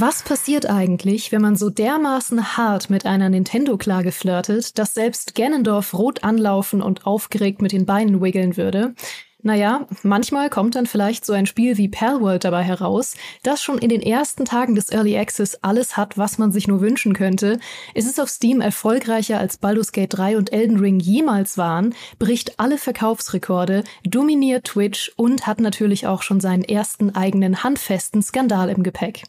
Was passiert eigentlich, wenn man so dermaßen hart mit einer Nintendo-Klage flirtet, dass selbst Ganondorf rot anlaufen und aufgeregt mit den Beinen wiggeln würde? Naja, manchmal kommt dann vielleicht so ein Spiel wie Palworld dabei heraus, das schon in den ersten Tagen des Early Access alles hat, was man sich nur wünschen könnte. Es ist auf Steam erfolgreicher als Baldur's Gate 3 und Elden Ring jemals waren, bricht alle Verkaufsrekorde, dominiert Twitch und hat natürlich auch schon seinen ersten eigenen handfesten Skandal im Gepäck.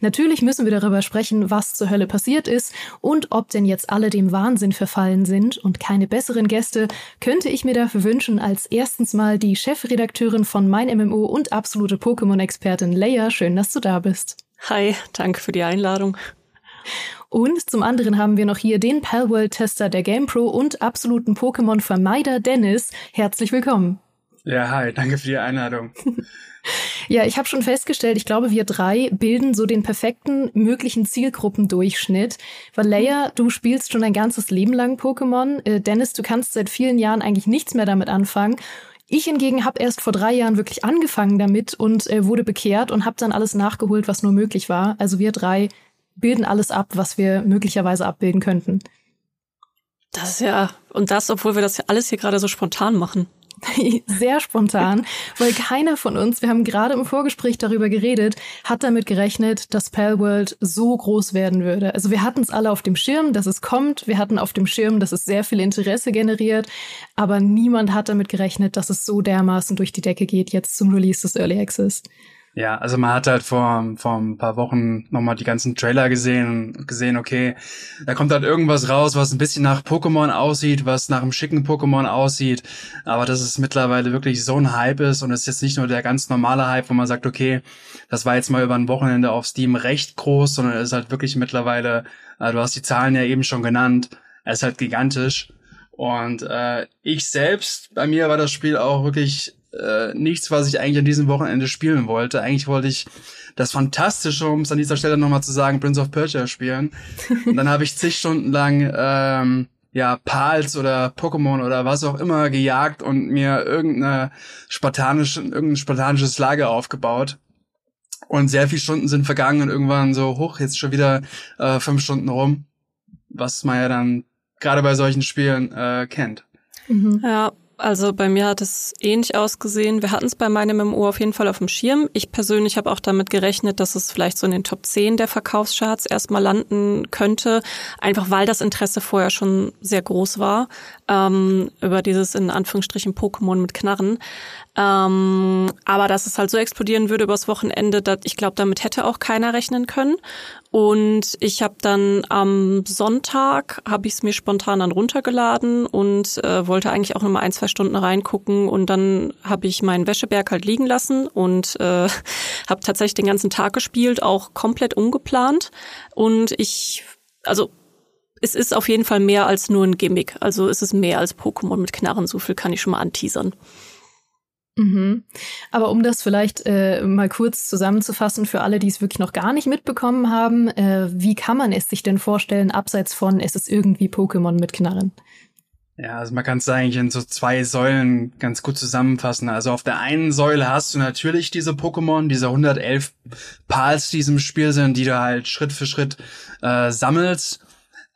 Natürlich müssen wir darüber sprechen, was zur Hölle passiert ist und ob denn jetzt alle dem Wahnsinn verfallen sind und keine besseren Gäste könnte ich mir dafür wünschen als erstens mal die Chefredakteurin von Mein MMO und absolute Pokémon-Expertin Leia. Schön, dass du da bist. Hi, danke für die Einladung. Und zum anderen haben wir noch hier den Palworld-Tester der GamePro und absoluten Pokémon-Vermeider Dennis. Herzlich willkommen. Ja, hi, danke für die Einladung. ja, ich habe schon festgestellt, ich glaube, wir drei bilden so den perfekten möglichen Zielgruppendurchschnitt. Weil Leia, du spielst schon ein ganzes Leben lang Pokémon. Äh, Dennis, du kannst seit vielen Jahren eigentlich nichts mehr damit anfangen. Ich hingegen habe erst vor drei Jahren wirklich angefangen damit und äh, wurde bekehrt und habe dann alles nachgeholt, was nur möglich war. Also wir drei bilden alles ab, was wir möglicherweise abbilden könnten. Das ist ja, und das, obwohl wir das ja alles hier gerade so spontan machen. sehr spontan, weil keiner von uns, wir haben gerade im Vorgespräch darüber geredet, hat damit gerechnet, dass Palworld so groß werden würde. Also wir hatten es alle auf dem Schirm, dass es kommt, wir hatten auf dem Schirm, dass es sehr viel Interesse generiert, aber niemand hat damit gerechnet, dass es so dermaßen durch die Decke geht jetzt zum Release des Early Access. Ja, also man hat halt vor, vor ein paar Wochen nochmal die ganzen Trailer gesehen und gesehen, okay, da kommt halt irgendwas raus, was ein bisschen nach Pokémon aussieht, was nach einem schicken Pokémon aussieht, aber dass es mittlerweile wirklich so ein Hype ist und es ist jetzt nicht nur der ganz normale Hype, wo man sagt, okay, das war jetzt mal über ein Wochenende auf Steam recht groß, sondern es ist halt wirklich mittlerweile, äh, du hast die Zahlen ja eben schon genannt, es ist halt gigantisch. Und äh, ich selbst, bei mir war das Spiel auch wirklich äh, nichts, was ich eigentlich an diesem Wochenende spielen wollte. Eigentlich wollte ich das Fantastische, um es an dieser Stelle nochmal zu sagen, Prince of Persia spielen. Und dann habe ich zig Stunden lang ähm, ja, Pals oder Pokémon oder was auch immer gejagt und mir irgendeine spartanische, irgendein spartanisches Lager aufgebaut. Und sehr viele Stunden sind vergangen und irgendwann so, hoch, jetzt schon wieder äh, fünf Stunden rum. Was man ja dann gerade bei solchen Spielen äh, kennt. Mhm. Ja, also bei mir hat es ähnlich ausgesehen. Wir hatten es bei meinem MMO auf jeden Fall auf dem Schirm. Ich persönlich habe auch damit gerechnet, dass es vielleicht so in den Top 10 der Verkaufscharts erstmal landen könnte, einfach weil das Interesse vorher schon sehr groß war ähm, über dieses in Anführungsstrichen Pokémon mit Knarren. Ähm, aber dass es halt so explodieren würde übers Wochenende, dat, ich glaube, damit hätte auch keiner rechnen können. Und ich habe dann am Sonntag, habe ich es mir spontan dann runtergeladen und äh, wollte eigentlich auch noch mal ein, zwei Stunden reingucken. Und dann habe ich meinen Wäscheberg halt liegen lassen und äh, habe tatsächlich den ganzen Tag gespielt, auch komplett ungeplant. Und ich, also es ist auf jeden Fall mehr als nur ein Gimmick. Also es ist mehr als Pokémon mit Knarren. So viel kann ich schon mal anteasern. Mhm. Aber um das vielleicht äh, mal kurz zusammenzufassen für alle, die es wirklich noch gar nicht mitbekommen haben, äh, wie kann man es sich denn vorstellen, abseits von es ist irgendwie Pokémon mit Knarren? Ja, also man kann es eigentlich in so zwei Säulen ganz gut zusammenfassen. Also auf der einen Säule hast du natürlich diese Pokémon, diese 111 Pals, die im Spiel sind, die du halt Schritt für Schritt äh, sammelst.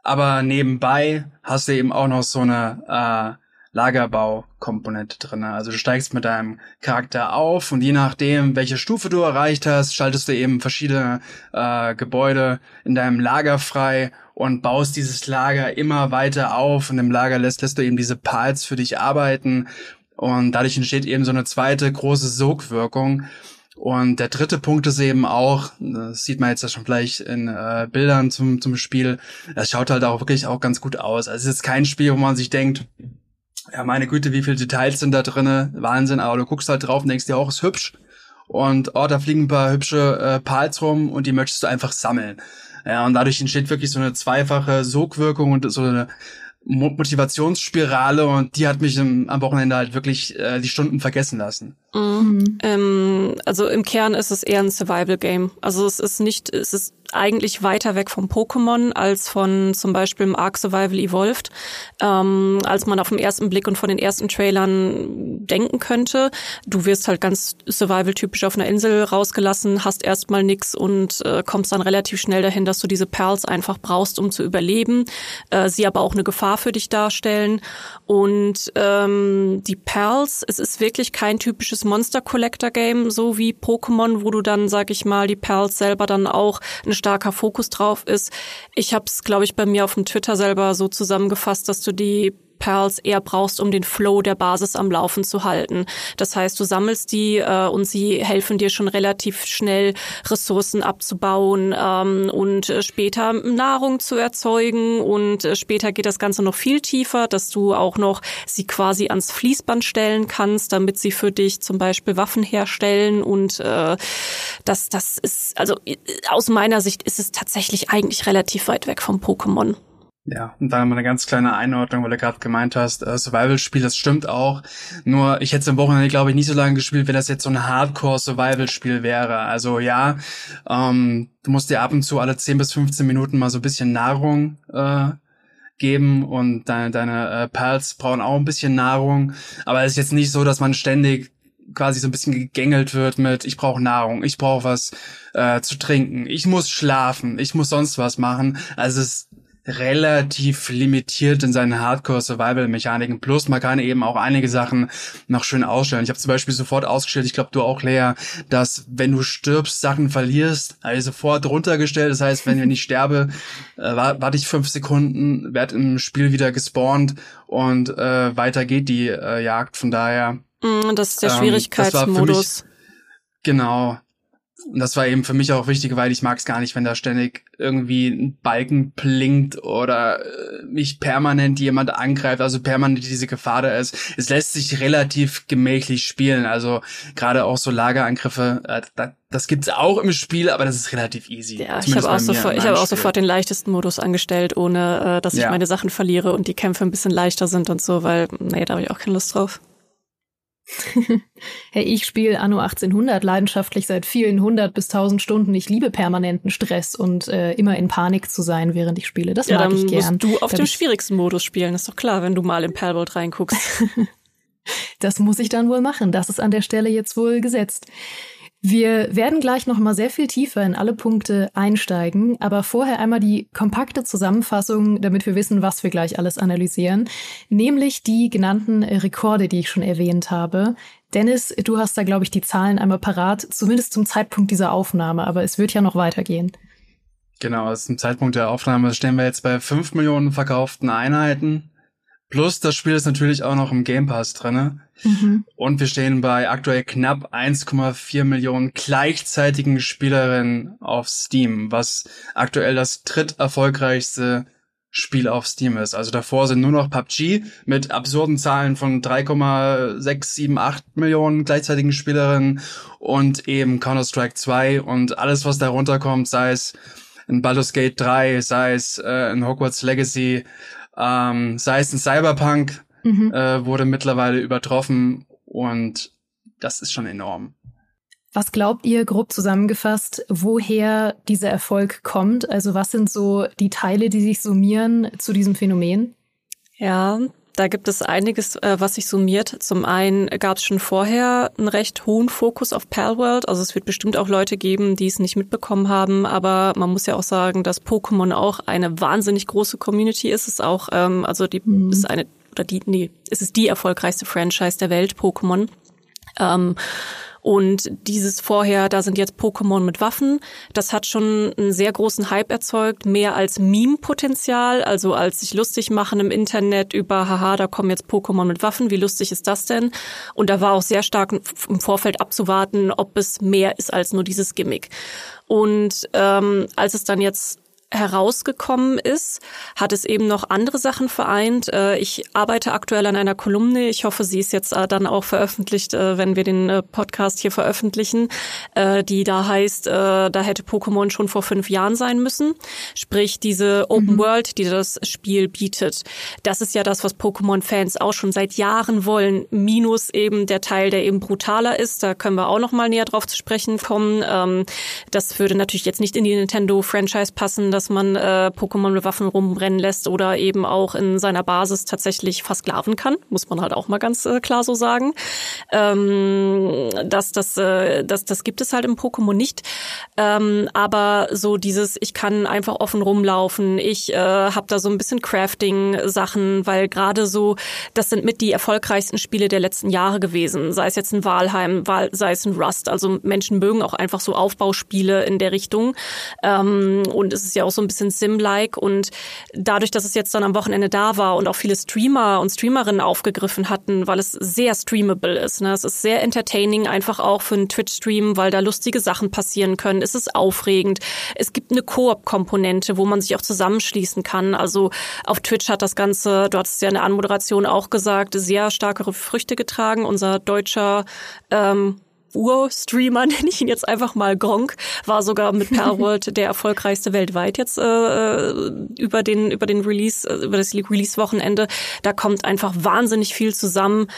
Aber nebenbei hast du eben auch noch so eine äh, Lagerbaukomponente drin. Also du steigst mit deinem Charakter auf und je nachdem, welche Stufe du erreicht hast, schaltest du eben verschiedene äh, Gebäude in deinem Lager frei und baust dieses Lager immer weiter auf und im Lager lässt, lässt du eben diese Pals für dich arbeiten und dadurch entsteht eben so eine zweite große Sogwirkung. Und der dritte Punkt ist eben auch, das sieht man jetzt ja schon vielleicht in äh, Bildern zum, zum Spiel, das schaut halt auch wirklich auch ganz gut aus. Also es ist kein Spiel, wo man sich denkt, ja, meine Güte, wie viele Details sind da drinne, Wahnsinn, aber du guckst halt drauf und denkst dir auch, ist hübsch. Und oh, da fliegen ein paar hübsche äh, Pals rum und die möchtest du einfach sammeln. Ja, und dadurch entsteht wirklich so eine zweifache Sogwirkung und so eine Motivationsspirale und die hat mich im, am Wochenende halt wirklich äh, die Stunden vergessen lassen. Mhm. Ähm, also im Kern ist es eher ein Survival-Game. Also es ist nicht, es ist eigentlich weiter weg vom Pokémon als von zum Beispiel im Ark Survival Evolved, ähm, als man auf den ersten Blick und von den ersten Trailern denken könnte. Du wirst halt ganz Survival-typisch auf einer Insel rausgelassen, hast erstmal nix und äh, kommst dann relativ schnell dahin, dass du diese Perls einfach brauchst, um zu überleben. Äh, sie aber auch eine Gefahr für dich darstellen. Und ähm, die Perls, es ist wirklich kein typisches Monster Collector Game, so wie Pokémon, wo du dann, sag ich mal, die Perls selber dann auch ein starker Fokus drauf ist. Ich habe es, glaube ich, bei mir auf dem Twitter selber so zusammengefasst, dass du die Pearls eher brauchst, um den Flow der Basis am Laufen zu halten. Das heißt, du sammelst die äh, und sie helfen dir schon relativ schnell, Ressourcen abzubauen ähm, und äh, später Nahrung zu erzeugen. Und äh, später geht das Ganze noch viel tiefer, dass du auch noch sie quasi ans Fließband stellen kannst, damit sie für dich zum Beispiel Waffen herstellen. Und äh, das, das ist, also äh, aus meiner Sicht ist es tatsächlich eigentlich relativ weit weg vom Pokémon. Ja, und dann mal eine ganz kleine Einordnung, weil du gerade gemeint hast, äh, Survival-Spiel, das stimmt auch. Nur ich hätte es am Wochenende, glaube ich, nicht so lange gespielt, wenn das jetzt so ein Hardcore-Survival-Spiel wäre. Also ja, ähm, du musst dir ab und zu alle 10 bis 15 Minuten mal so ein bisschen Nahrung äh, geben und deine, deine äh, Pals brauchen auch ein bisschen Nahrung. Aber es ist jetzt nicht so, dass man ständig quasi so ein bisschen gegängelt wird mit ich brauche Nahrung, ich brauche was äh, zu trinken, ich muss schlafen, ich muss sonst was machen. Also es relativ limitiert in seinen Hardcore-Survival-Mechaniken. Plus man kann eben auch einige Sachen noch schön ausstellen. Ich habe zum Beispiel sofort ausgestellt, ich glaube du auch, Lea, dass wenn du stirbst, Sachen verlierst, ich sofort runtergestellt. Das heißt, wenn ich sterbe, äh, warte ich fünf Sekunden, werde im Spiel wieder gespawnt und äh, weiter geht die äh, Jagd. Von daher. Mm, das ist der Schwierigkeitsmodus. Ähm, genau. Und das war eben für mich auch wichtig, weil ich mag es gar nicht, wenn da ständig irgendwie ein Balken blinkt oder äh, mich permanent jemand angreift, also permanent diese Gefahr da ist. Es lässt sich relativ gemächlich spielen, also gerade auch so Lagerangriffe, äh, da, das gibt's auch im Spiel, aber das ist relativ easy. Ja, ich habe auch, sofort, ich hab auch sofort den leichtesten Modus angestellt, ohne äh, dass ich ja. meine Sachen verliere und die Kämpfe ein bisschen leichter sind und so, weil, nee, da habe ich auch keine Lust drauf. hey, ich spiele Anno 1800 leidenschaftlich seit vielen hundert bis tausend Stunden. Ich liebe permanenten Stress und äh, immer in Panik zu sein, während ich spiele. Das ja, mag ich gern. Musst du auf da dem schwierigsten Modus spielen, ist doch klar, wenn du mal im Perlbold reinguckst. das muss ich dann wohl machen. Das ist an der Stelle jetzt wohl gesetzt. Wir werden gleich noch mal sehr viel tiefer in alle Punkte einsteigen, aber vorher einmal die kompakte Zusammenfassung, damit wir wissen, was wir gleich alles analysieren, nämlich die genannten Rekorde, die ich schon erwähnt habe. Dennis, du hast da, glaube ich, die Zahlen einmal parat, zumindest zum Zeitpunkt dieser Aufnahme, aber es wird ja noch weitergehen. Genau, also zum Zeitpunkt der Aufnahme stehen wir jetzt bei fünf Millionen verkauften Einheiten. Plus das Spiel ist natürlich auch noch im Game Pass drinne. Mhm. Und wir stehen bei aktuell knapp 1,4 Millionen gleichzeitigen Spielerinnen auf Steam, was aktuell das dritterfolgreichste Spiel auf Steam ist. Also davor sind nur noch PUBG mit absurden Zahlen von 3,678 Millionen gleichzeitigen Spielerinnen und eben Counter-Strike 2 und alles, was darunter kommt, sei es in Baldur's Gate 3, sei es äh, in Hogwarts Legacy, ähm, sei es in Cyberpunk, mhm. äh, wurde mittlerweile übertroffen und das ist schon enorm. Was glaubt ihr, grob zusammengefasst, woher dieser Erfolg kommt? Also was sind so die Teile, die sich summieren zu diesem Phänomen? Ja, da gibt es einiges, äh, was sich summiert. Zum einen gab es schon vorher einen recht hohen Fokus auf Palworld. Also es wird bestimmt auch Leute geben, die es nicht mitbekommen haben. Aber man muss ja auch sagen, dass Pokémon auch eine wahnsinnig große Community ist. Es ist auch, ähm, also die mhm. ist eine oder die, nee, es ist die erfolgreichste Franchise der Welt, Pokémon. Ähm, und dieses vorher, da sind jetzt Pokémon mit Waffen, das hat schon einen sehr großen Hype erzeugt, mehr als Meme-Potenzial, also als sich lustig machen im Internet über, haha, da kommen jetzt Pokémon mit Waffen, wie lustig ist das denn? Und da war auch sehr stark im Vorfeld abzuwarten, ob es mehr ist als nur dieses Gimmick. Und ähm, als es dann jetzt herausgekommen ist, hat es eben noch andere Sachen vereint. Äh, ich arbeite aktuell an einer Kolumne. Ich hoffe, sie ist jetzt äh, dann auch veröffentlicht, äh, wenn wir den Podcast hier veröffentlichen, die da heißt, da hätte Pokémon schon vor fünf Jahren sein müssen. Sprich, diese Open mhm. World, die das Spiel bietet. Das ist ja das, was Pokémon-Fans auch schon seit Jahren wollen. Minus eben der Teil, der eben brutaler ist. Da können wir auch noch mal näher drauf zu sprechen kommen. Ähm, das würde natürlich jetzt nicht in die Nintendo-Franchise passen, dass man äh, Pokémon mit Waffen rumrennen lässt oder eben auch in seiner Basis tatsächlich versklaven kann, muss man halt auch mal ganz äh, klar so sagen. Ähm, das, das, äh, das, das gibt es halt im Pokémon nicht. Ähm, aber so dieses, ich kann einfach offen rumlaufen, ich äh, habe da so ein bisschen Crafting-Sachen, weil gerade so, das sind mit die erfolgreichsten Spiele der letzten Jahre gewesen, sei es jetzt ein Walheim, sei es ein Rust. Also Menschen mögen auch einfach so Aufbauspiele in der Richtung. Ähm, und es ist ja auch so ein bisschen Sim-like und dadurch, dass es jetzt dann am Wochenende da war und auch viele Streamer und Streamerinnen aufgegriffen hatten, weil es sehr streamable ist. Ne? Es ist sehr entertaining, einfach auch für einen Twitch-Stream, weil da lustige Sachen passieren können. Es ist aufregend. Es gibt eine Koop-Komponente, wo man sich auch zusammenschließen kann. Also auf Twitch hat das Ganze, du hattest ja in der Anmoderation auch gesagt, sehr starke Früchte getragen. Unser deutscher ähm, Ur-Streamer, nenne ich ihn jetzt einfach mal Gronk, war sogar mit Perworld der erfolgreichste weltweit jetzt äh, über den über den Release, äh, über das Release-Wochenende. Da kommt einfach wahnsinnig viel zusammen,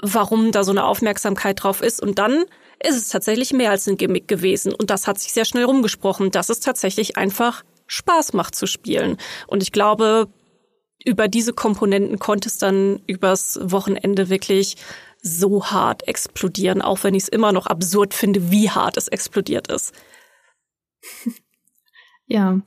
warum da so eine Aufmerksamkeit drauf ist. Und dann ist es tatsächlich mehr als ein Gimmick gewesen. Und das hat sich sehr schnell rumgesprochen, dass es tatsächlich einfach Spaß macht zu spielen. Und ich glaube, über diese Komponenten konnte es dann übers Wochenende wirklich so hart explodieren, auch wenn ich es immer noch absurd finde, wie hart es explodiert ist. Ja,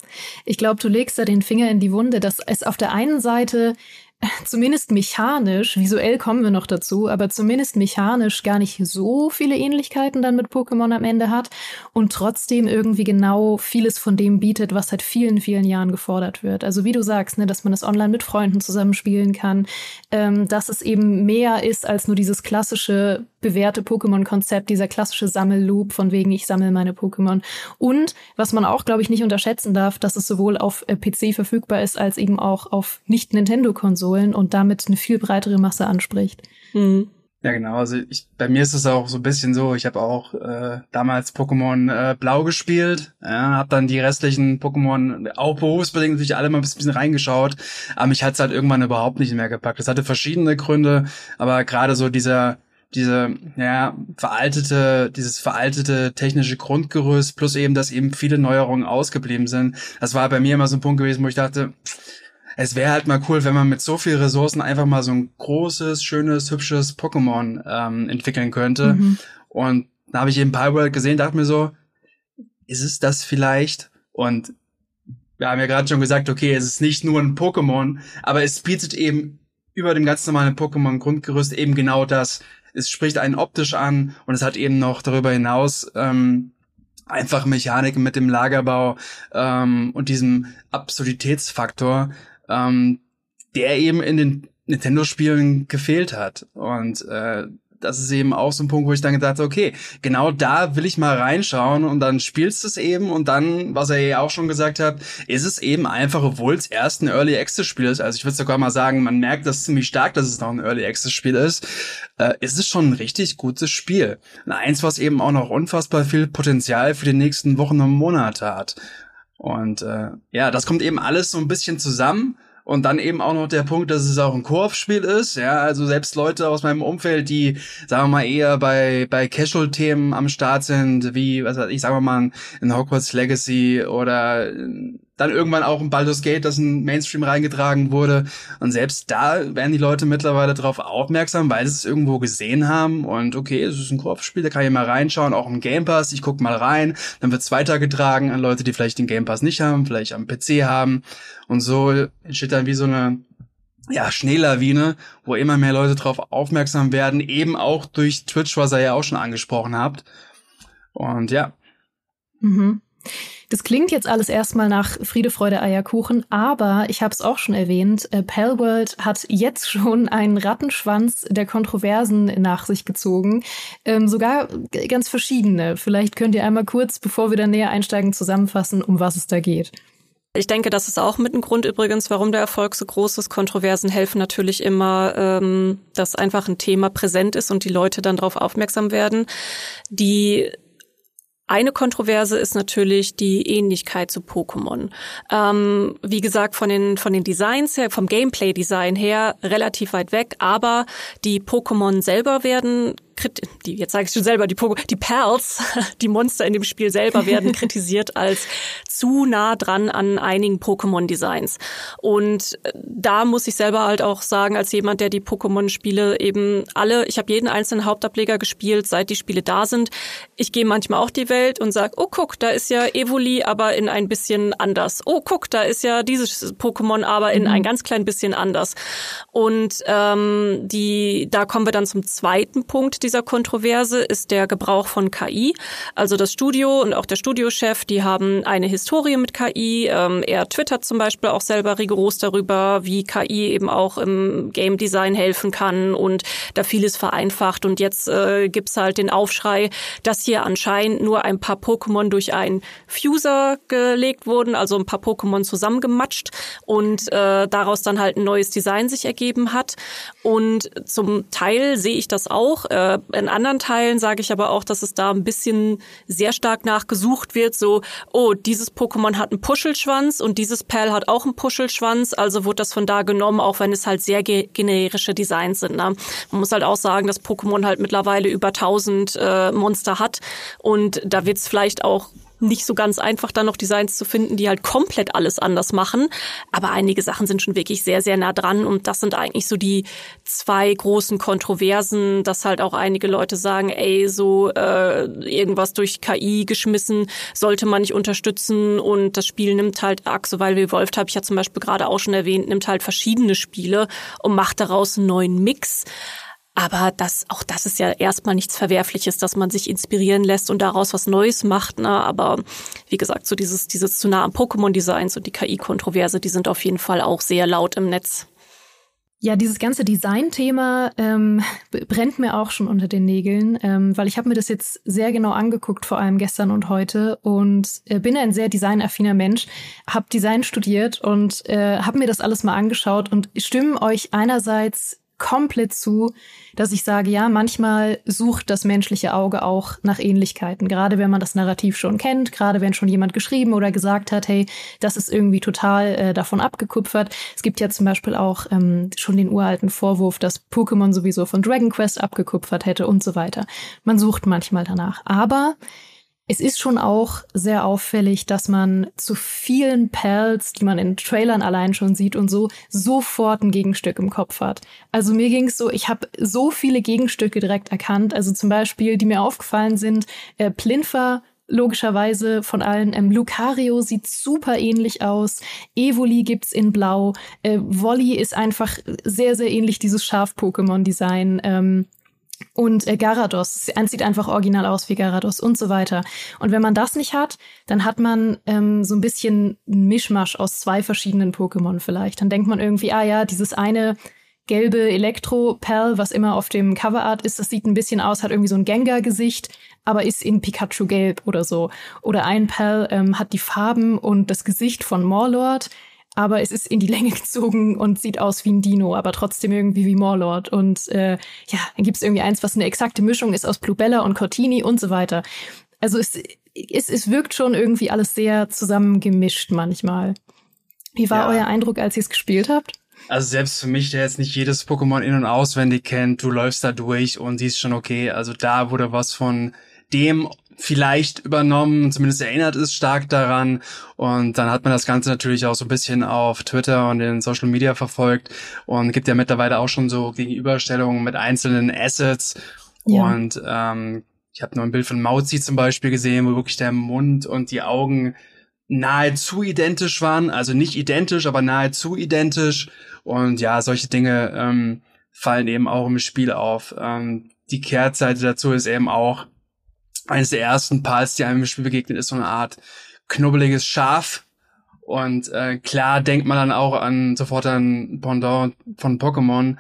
ich glaube, du legst da den Finger in die Wunde, dass es auf der einen Seite zumindest mechanisch, visuell kommen wir noch dazu, aber zumindest mechanisch gar nicht so viele Ähnlichkeiten dann mit Pokémon am Ende hat und trotzdem irgendwie genau vieles von dem bietet, was seit vielen, vielen Jahren gefordert wird. Also wie du sagst, ne, dass man das online mit Freunden zusammenspielen kann, ähm, dass es eben mehr ist als nur dieses klassische bewährte Pokémon-Konzept, dieser klassische Sammelloop, von wegen ich sammle meine Pokémon. Und was man auch, glaube ich, nicht unterschätzen darf, dass es sowohl auf äh, PC verfügbar ist, als eben auch auf Nicht-Nintendo-Konsolen und damit eine viel breitere Masse anspricht. Mhm. Ja, genau. Also ich, bei mir ist es auch so ein bisschen so, ich habe auch äh, damals Pokémon äh, Blau gespielt, ja, habe dann die restlichen Pokémon auch berufsbedingt natürlich alle mal ein bisschen reingeschaut, aber mich hat's halt irgendwann überhaupt nicht mehr gepackt. Das hatte verschiedene Gründe, aber gerade so dieser diese ja veraltete dieses veraltete technische Grundgerüst plus eben dass eben viele Neuerungen ausgeblieben sind. Das war bei mir immer so ein Punkt gewesen wo ich dachte es wäre halt mal cool wenn man mit so viel Ressourcen einfach mal so ein großes schönes hübsches Pokémon ähm, entwickeln könnte. Mhm. und da habe ich eben Palworld gesehen dachte mir so ist es das vielleicht? Und wir haben ja gerade schon gesagt okay es ist nicht nur ein Pokémon aber es bietet eben über dem ganz normalen Pokémon Grundgerüst eben genau das es spricht einen optisch an und es hat eben noch darüber hinaus ähm, einfach Mechaniken mit dem Lagerbau ähm, und diesem Absurditätsfaktor, ähm, der eben in den Nintendo-Spielen gefehlt hat. Und äh, das ist eben auch so ein Punkt, wo ich dann gedacht habe, okay, genau da will ich mal reinschauen und dann spielst du es eben und dann, was er ja auch schon gesagt hat, ist es eben einfach, obwohl es erst ein Early Access Spiel ist, also ich würde sogar mal sagen, man merkt das ziemlich stark, dass es noch ein Early Access Spiel ist, äh, ist es schon ein richtig gutes Spiel. Und eins, was eben auch noch unfassbar viel Potenzial für die nächsten Wochen und Monate hat. Und äh, ja, das kommt eben alles so ein bisschen zusammen und dann eben auch noch der Punkt, dass es auch ein Koop-Spiel ist. Ja, also selbst Leute aus meinem Umfeld, die, sagen wir mal, eher bei, bei Casual-Themen am Start sind, wie, was weiß ich, sagen wir mal, in Hogwarts Legacy oder dann irgendwann auch ein Baldur's Gate, das in Mainstream reingetragen wurde. Und selbst da werden die Leute mittlerweile darauf aufmerksam, weil sie es irgendwo gesehen haben. Und okay, es ist ein Koop-Spiel, da kann ich mal reinschauen, auch im Game Pass. Ich guck mal rein. Dann wird's weitergetragen an Leute, die vielleicht den Game Pass nicht haben, vielleicht am PC haben. Und so entsteht dann wie so eine ja, Schneelawine, wo immer mehr Leute darauf aufmerksam werden, eben auch durch Twitch, was ihr ja auch schon angesprochen habt. Und ja. Mhm. Das klingt jetzt alles erstmal nach Friede, Freude, Eierkuchen, aber ich habe es auch schon erwähnt, äh, Palworld hat jetzt schon einen Rattenschwanz der Kontroversen nach sich gezogen. Ähm, sogar ganz verschiedene. Vielleicht könnt ihr einmal kurz, bevor wir da näher einsteigen, zusammenfassen, um was es da geht. Ich denke, das ist auch mit ein Grund übrigens, warum der Erfolg so groß ist. Kontroversen helfen natürlich immer, ähm, dass einfach ein Thema präsent ist und die Leute dann darauf aufmerksam werden. Die eine Kontroverse ist natürlich die Ähnlichkeit zu Pokémon. Ähm, wie gesagt, von den, von den Designs her, vom Gameplay-Design her relativ weit weg, aber die Pokémon selber werden die, jetzt sage ich schon selber, die, die Pals, die Monster in dem Spiel selber werden kritisiert als zu nah dran an einigen Pokémon-Designs. Und äh, da muss ich selber halt auch sagen, als jemand, der die Pokémon-Spiele eben alle, ich habe jeden einzelnen Hauptableger gespielt, seit die Spiele da sind. Ich gehe manchmal auch die Welt und sag, oh guck, da ist ja Evoli, aber in ein bisschen anders. Oh guck, da ist ja dieses Pokémon, aber in mhm. ein ganz klein bisschen anders. Und ähm, die, da kommen wir dann zum zweiten Punkt dieser Kontroverse ist der Gebrauch von KI. Also das Studio und auch der Studiochef, die haben eine Historie mit KI. Ähm, er twittert zum Beispiel auch selber rigoros darüber, wie KI eben auch im Game Design helfen kann und da vieles vereinfacht. Und jetzt äh, gibt's halt den Aufschrei, dass hier anscheinend nur ein paar Pokémon durch einen Fuser gelegt wurden, also ein paar Pokémon zusammengematscht und äh, daraus dann halt ein neues Design sich ergeben hat. Und zum Teil sehe ich das auch. Äh, in anderen Teilen sage ich aber auch, dass es da ein bisschen sehr stark nachgesucht wird. So, oh, dieses Pokémon hat einen Puschelschwanz und dieses Pal hat auch einen Puschelschwanz. Also wurde das von da genommen, auch wenn es halt sehr ge generische Designs sind. Ne? Man muss halt auch sagen, dass Pokémon halt mittlerweile über 1000 äh, Monster hat und da wird es vielleicht auch nicht so ganz einfach, da noch Designs zu finden, die halt komplett alles anders machen. Aber einige Sachen sind schon wirklich sehr, sehr nah dran. Und das sind eigentlich so die zwei großen Kontroversen, dass halt auch einige Leute sagen, ey, so äh, irgendwas durch KI geschmissen, sollte man nicht unterstützen. Und das Spiel nimmt halt, Axo weil Evolved habe ich ja zum Beispiel gerade auch schon erwähnt, nimmt halt verschiedene Spiele und macht daraus einen neuen Mix. Aber das, auch das ist ja erstmal nichts Verwerfliches, dass man sich inspirieren lässt und daraus was Neues macht. Ne? Aber wie gesagt, so dieses, dieses zu nah am Pokémon-Designs und die KI-Kontroverse, die sind auf jeden Fall auch sehr laut im Netz. Ja, dieses ganze Design-Thema ähm, brennt mir auch schon unter den Nägeln, ähm, weil ich habe mir das jetzt sehr genau angeguckt, vor allem gestern und heute, und äh, bin ein sehr designaffiner Mensch, habe Design studiert und äh, habe mir das alles mal angeschaut und stimme euch einerseits komplett zu, dass ich sage, ja, manchmal sucht das menschliche Auge auch nach Ähnlichkeiten, gerade wenn man das Narrativ schon kennt, gerade wenn schon jemand geschrieben oder gesagt hat, hey, das ist irgendwie total äh, davon abgekupfert. Es gibt ja zum Beispiel auch ähm, schon den uralten Vorwurf, dass Pokémon sowieso von Dragon Quest abgekupfert hätte und so weiter. Man sucht manchmal danach. Aber es ist schon auch sehr auffällig, dass man zu vielen Pals, die man in Trailern allein schon sieht und so, sofort ein Gegenstück im Kopf hat. Also mir ging es so, ich habe so viele Gegenstücke direkt erkannt. Also zum Beispiel, die mir aufgefallen sind, äh, Plinfer logischerweise von allen. Ähm, Lucario sieht super ähnlich aus. Evoli gibt's in Blau. Äh, Wolly ist einfach sehr, sehr ähnlich dieses Schaf-Pokémon-Design. Ähm, und äh, Garados, eins sieht einfach original aus wie Garados und so weiter. Und wenn man das nicht hat, dann hat man ähm, so ein bisschen ein Mischmasch aus zwei verschiedenen Pokémon vielleicht. Dann denkt man irgendwie, ah ja, dieses eine gelbe Elektro-Perl, was immer auf dem Coverart ist, das sieht ein bisschen aus, hat irgendwie so ein Gengar-Gesicht, aber ist in Pikachu-gelb oder so. Oder ein Perl ähm, hat die Farben und das Gesicht von Morlord, aber es ist in die Länge gezogen und sieht aus wie ein Dino, aber trotzdem irgendwie wie Morlord. Und äh, ja, dann gibt es irgendwie eins, was eine exakte Mischung ist aus Bluebella und Cortini und so weiter. Also es, es, es wirkt schon irgendwie alles sehr zusammengemischt manchmal. Wie war ja. euer Eindruck, als ihr es gespielt habt? Also selbst für mich, der jetzt nicht jedes Pokémon in- und auswendig kennt, du läufst da durch und siehst schon, okay, also da wurde was von dem vielleicht übernommen, zumindest erinnert es stark daran. Und dann hat man das Ganze natürlich auch so ein bisschen auf Twitter und in Social Media verfolgt und gibt ja mittlerweile auch schon so Gegenüberstellungen mit einzelnen Assets. Ja. Und ähm, ich habe nur ein Bild von Mauzi zum Beispiel gesehen, wo wirklich der Mund und die Augen nahezu identisch waren, also nicht identisch, aber nahezu identisch. Und ja, solche Dinge ähm, fallen eben auch im Spiel auf. Ähm, die Kehrtseite dazu ist eben auch, eines der ersten Pals, die einem im Spiel begegnet, ist so eine Art knubbeliges Schaf. Und äh, klar denkt man dann auch an sofort an Pendant von Pokémon.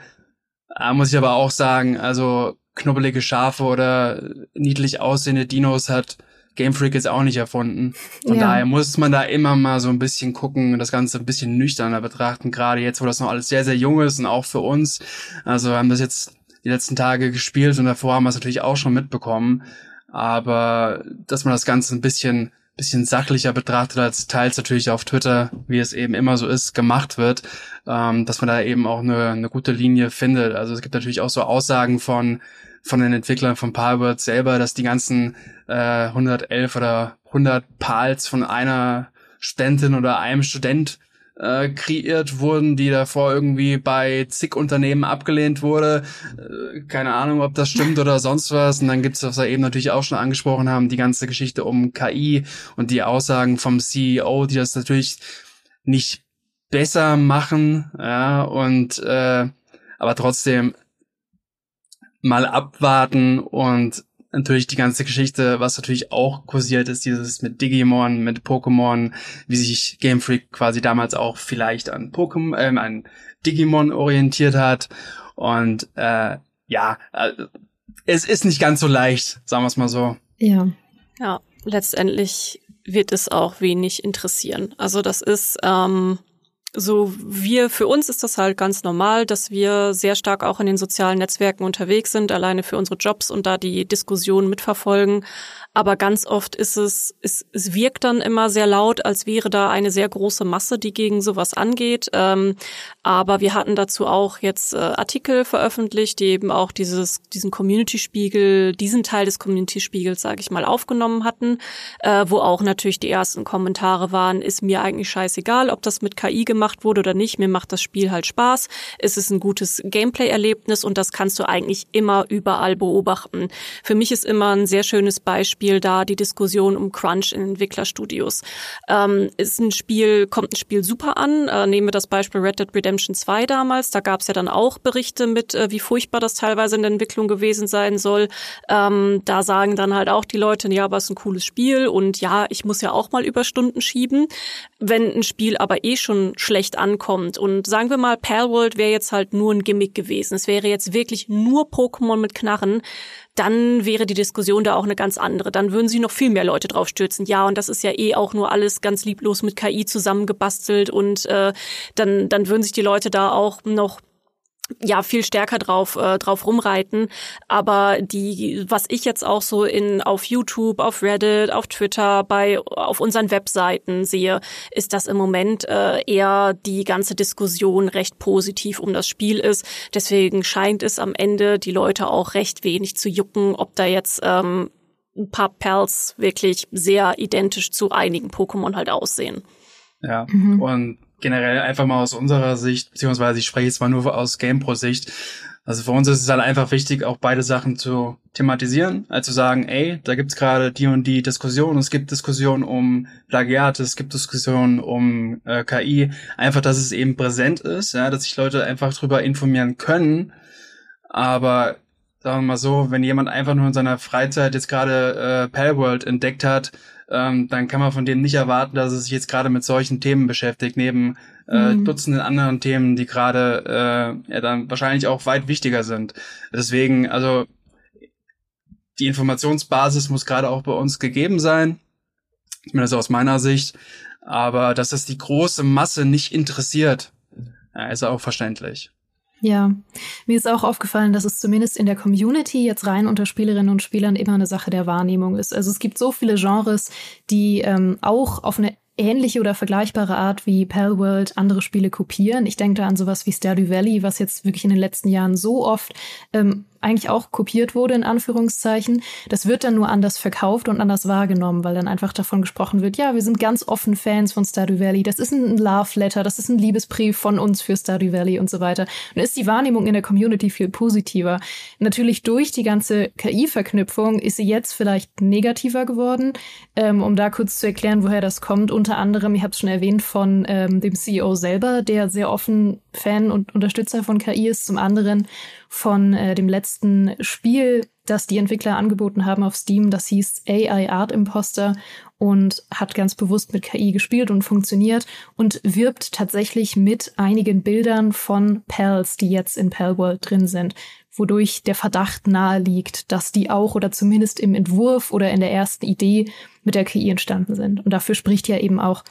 Äh, muss ich aber auch sagen, also knubbelige Schafe oder niedlich aussehende Dinos hat Game Freak ist auch nicht erfunden. Von ja. daher muss man da immer mal so ein bisschen gucken und das Ganze ein bisschen nüchterner betrachten, gerade jetzt, wo das noch alles sehr, sehr jung ist und auch für uns. Also wir haben das jetzt die letzten Tage gespielt und davor haben wir es natürlich auch schon mitbekommen. Aber dass man das Ganze ein bisschen bisschen sachlicher betrachtet als teils natürlich auf Twitter, wie es eben immer so ist, gemacht wird, ähm, dass man da eben auch eine, eine gute Linie findet. Also es gibt natürlich auch so Aussagen von von den Entwicklern von Palworld selber, dass die ganzen äh, 111 oder 100 Pals von einer Studentin oder einem Student äh, kreiert wurden, die davor irgendwie bei zig Unternehmen abgelehnt wurde. Äh, keine Ahnung, ob das stimmt oder sonst was. Und dann gibt's, was wir eben natürlich auch schon angesprochen haben, die ganze Geschichte um KI und die Aussagen vom CEO, die das natürlich nicht besser machen, ja, und äh, aber trotzdem mal abwarten und natürlich die ganze Geschichte, was natürlich auch kursiert ist, dieses mit Digimon, mit Pokémon, wie sich Game Freak quasi damals auch vielleicht an Pokémon, äh, an Digimon orientiert hat. Und äh, ja, äh, es ist nicht ganz so leicht, sagen wir es mal so. Ja. Ja, letztendlich wird es auch wenig interessieren. Also das ist ähm, so wir, für uns ist das halt ganz normal, dass wir sehr stark auch in den sozialen Netzwerken unterwegs sind, alleine für unsere Jobs und da die Diskussion mitverfolgen. Aber ganz oft ist es, es, es wirkt dann immer sehr laut, als wäre da eine sehr große Masse, die gegen sowas angeht. Ähm, aber wir hatten dazu auch jetzt äh, Artikel veröffentlicht, die eben auch dieses, diesen Community-Spiegel, diesen Teil des Community-Spiegels, sage ich mal, aufgenommen hatten, äh, wo auch natürlich die ersten Kommentare waren, ist mir eigentlich scheißegal, ob das mit KI gemacht wurde oder nicht. Mir macht das Spiel halt Spaß. Es ist ein gutes Gameplay-Erlebnis und das kannst du eigentlich immer überall beobachten. Für mich ist immer ein sehr schönes Beispiel, da die Diskussion um Crunch in Entwicklerstudios. Ähm, ist ein Spiel, kommt ein Spiel super an. Äh, nehmen wir das Beispiel Red Dead Redemption 2 damals. Da gab es ja dann auch Berichte mit, äh, wie furchtbar das teilweise in der Entwicklung gewesen sein soll. Ähm, da sagen dann halt auch die Leute, ja, aber es ist ein cooles Spiel und ja, ich muss ja auch mal Überstunden schieben. Wenn ein Spiel aber eh schon schlecht ankommt und sagen wir mal, Palworld wäre jetzt halt nur ein Gimmick gewesen. Es wäre jetzt wirklich nur Pokémon mit Knarren, dann wäre die Diskussion da auch eine ganz andere. Dann würden sie noch viel mehr Leute drauf stürzen. Ja, und das ist ja eh auch nur alles ganz lieblos mit KI zusammengebastelt und äh, dann, dann würden sich die Leute da auch noch ja viel stärker drauf äh, drauf rumreiten. Aber die was ich jetzt auch so in auf YouTube auf Reddit auf Twitter bei auf unseren Webseiten sehe ist dass im Moment äh, eher die ganze Diskussion recht positiv um das Spiel ist. Deswegen scheint es am Ende die Leute auch recht wenig zu jucken ob da jetzt ähm, ein paar Perls wirklich sehr identisch zu einigen Pokémon halt aussehen. Ja. Mhm. und generell einfach mal aus unserer Sicht, beziehungsweise ich spreche jetzt mal nur aus GamePro-Sicht. Also für uns ist es halt einfach wichtig, auch beide Sachen zu thematisieren, also zu sagen, ey, da gibt's gerade die und die Diskussion, es gibt Diskussionen um Plagiate, es gibt Diskussionen um äh, KI, einfach, dass es eben präsent ist, ja, dass sich Leute einfach drüber informieren können, aber sagen wir mal so, wenn jemand einfach nur in seiner Freizeit jetzt gerade äh, Palworld entdeckt hat, ähm, dann kann man von dem nicht erwarten, dass es sich jetzt gerade mit solchen Themen beschäftigt, neben äh, mhm. Dutzenden anderen Themen, die gerade äh, ja dann wahrscheinlich auch weit wichtiger sind. Deswegen, also die Informationsbasis muss gerade auch bei uns gegeben sein, zumindest aus meiner Sicht. Aber dass es die große Masse nicht interessiert, ja, ist auch verständlich. Ja, mir ist auch aufgefallen, dass es zumindest in der Community jetzt rein unter Spielerinnen und Spielern immer eine Sache der Wahrnehmung ist. Also es gibt so viele Genres, die ähm, auch auf eine ähnliche oder vergleichbare Art wie Palworld andere Spiele kopieren. Ich denke da an sowas wie Stardew Valley, was jetzt wirklich in den letzten Jahren so oft ähm, eigentlich auch kopiert wurde, in Anführungszeichen. Das wird dann nur anders verkauft und anders wahrgenommen, weil dann einfach davon gesprochen wird, ja, wir sind ganz offen Fans von Stardew Valley, das ist ein Love Letter, das ist ein Liebesbrief von uns für Stardew Valley und so weiter. Und ist die Wahrnehmung in der Community viel positiver. Natürlich durch die ganze KI-Verknüpfung ist sie jetzt vielleicht negativer geworden. Ähm, um da kurz zu erklären, woher das kommt, unter anderem, ihr habt es schon erwähnt, von ähm, dem CEO selber, der sehr offen Fan und Unterstützer von KI ist, zum anderen von äh, dem letzten Spiel, das die Entwickler angeboten haben auf Steam. Das hieß AI Art Imposter und hat ganz bewusst mit KI gespielt und funktioniert und wirbt tatsächlich mit einigen Bildern von Pals, die jetzt in Palworld drin sind. wodurch der Verdacht nahe liegt, dass die auch oder zumindest im Entwurf oder in der ersten Idee mit der KI entstanden sind. Und dafür spricht ja eben auch,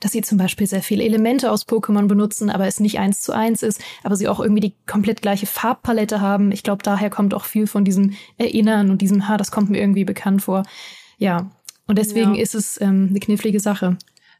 dass sie zum Beispiel sehr viele Elemente aus Pokémon benutzen, aber es nicht eins zu eins ist, aber sie auch irgendwie die komplett gleiche Farbpalette haben. Ich glaube, daher kommt auch viel von diesem Erinnern und diesem, ha, das kommt mir irgendwie bekannt vor. Ja, und deswegen ja. ist es ähm, eine knifflige Sache.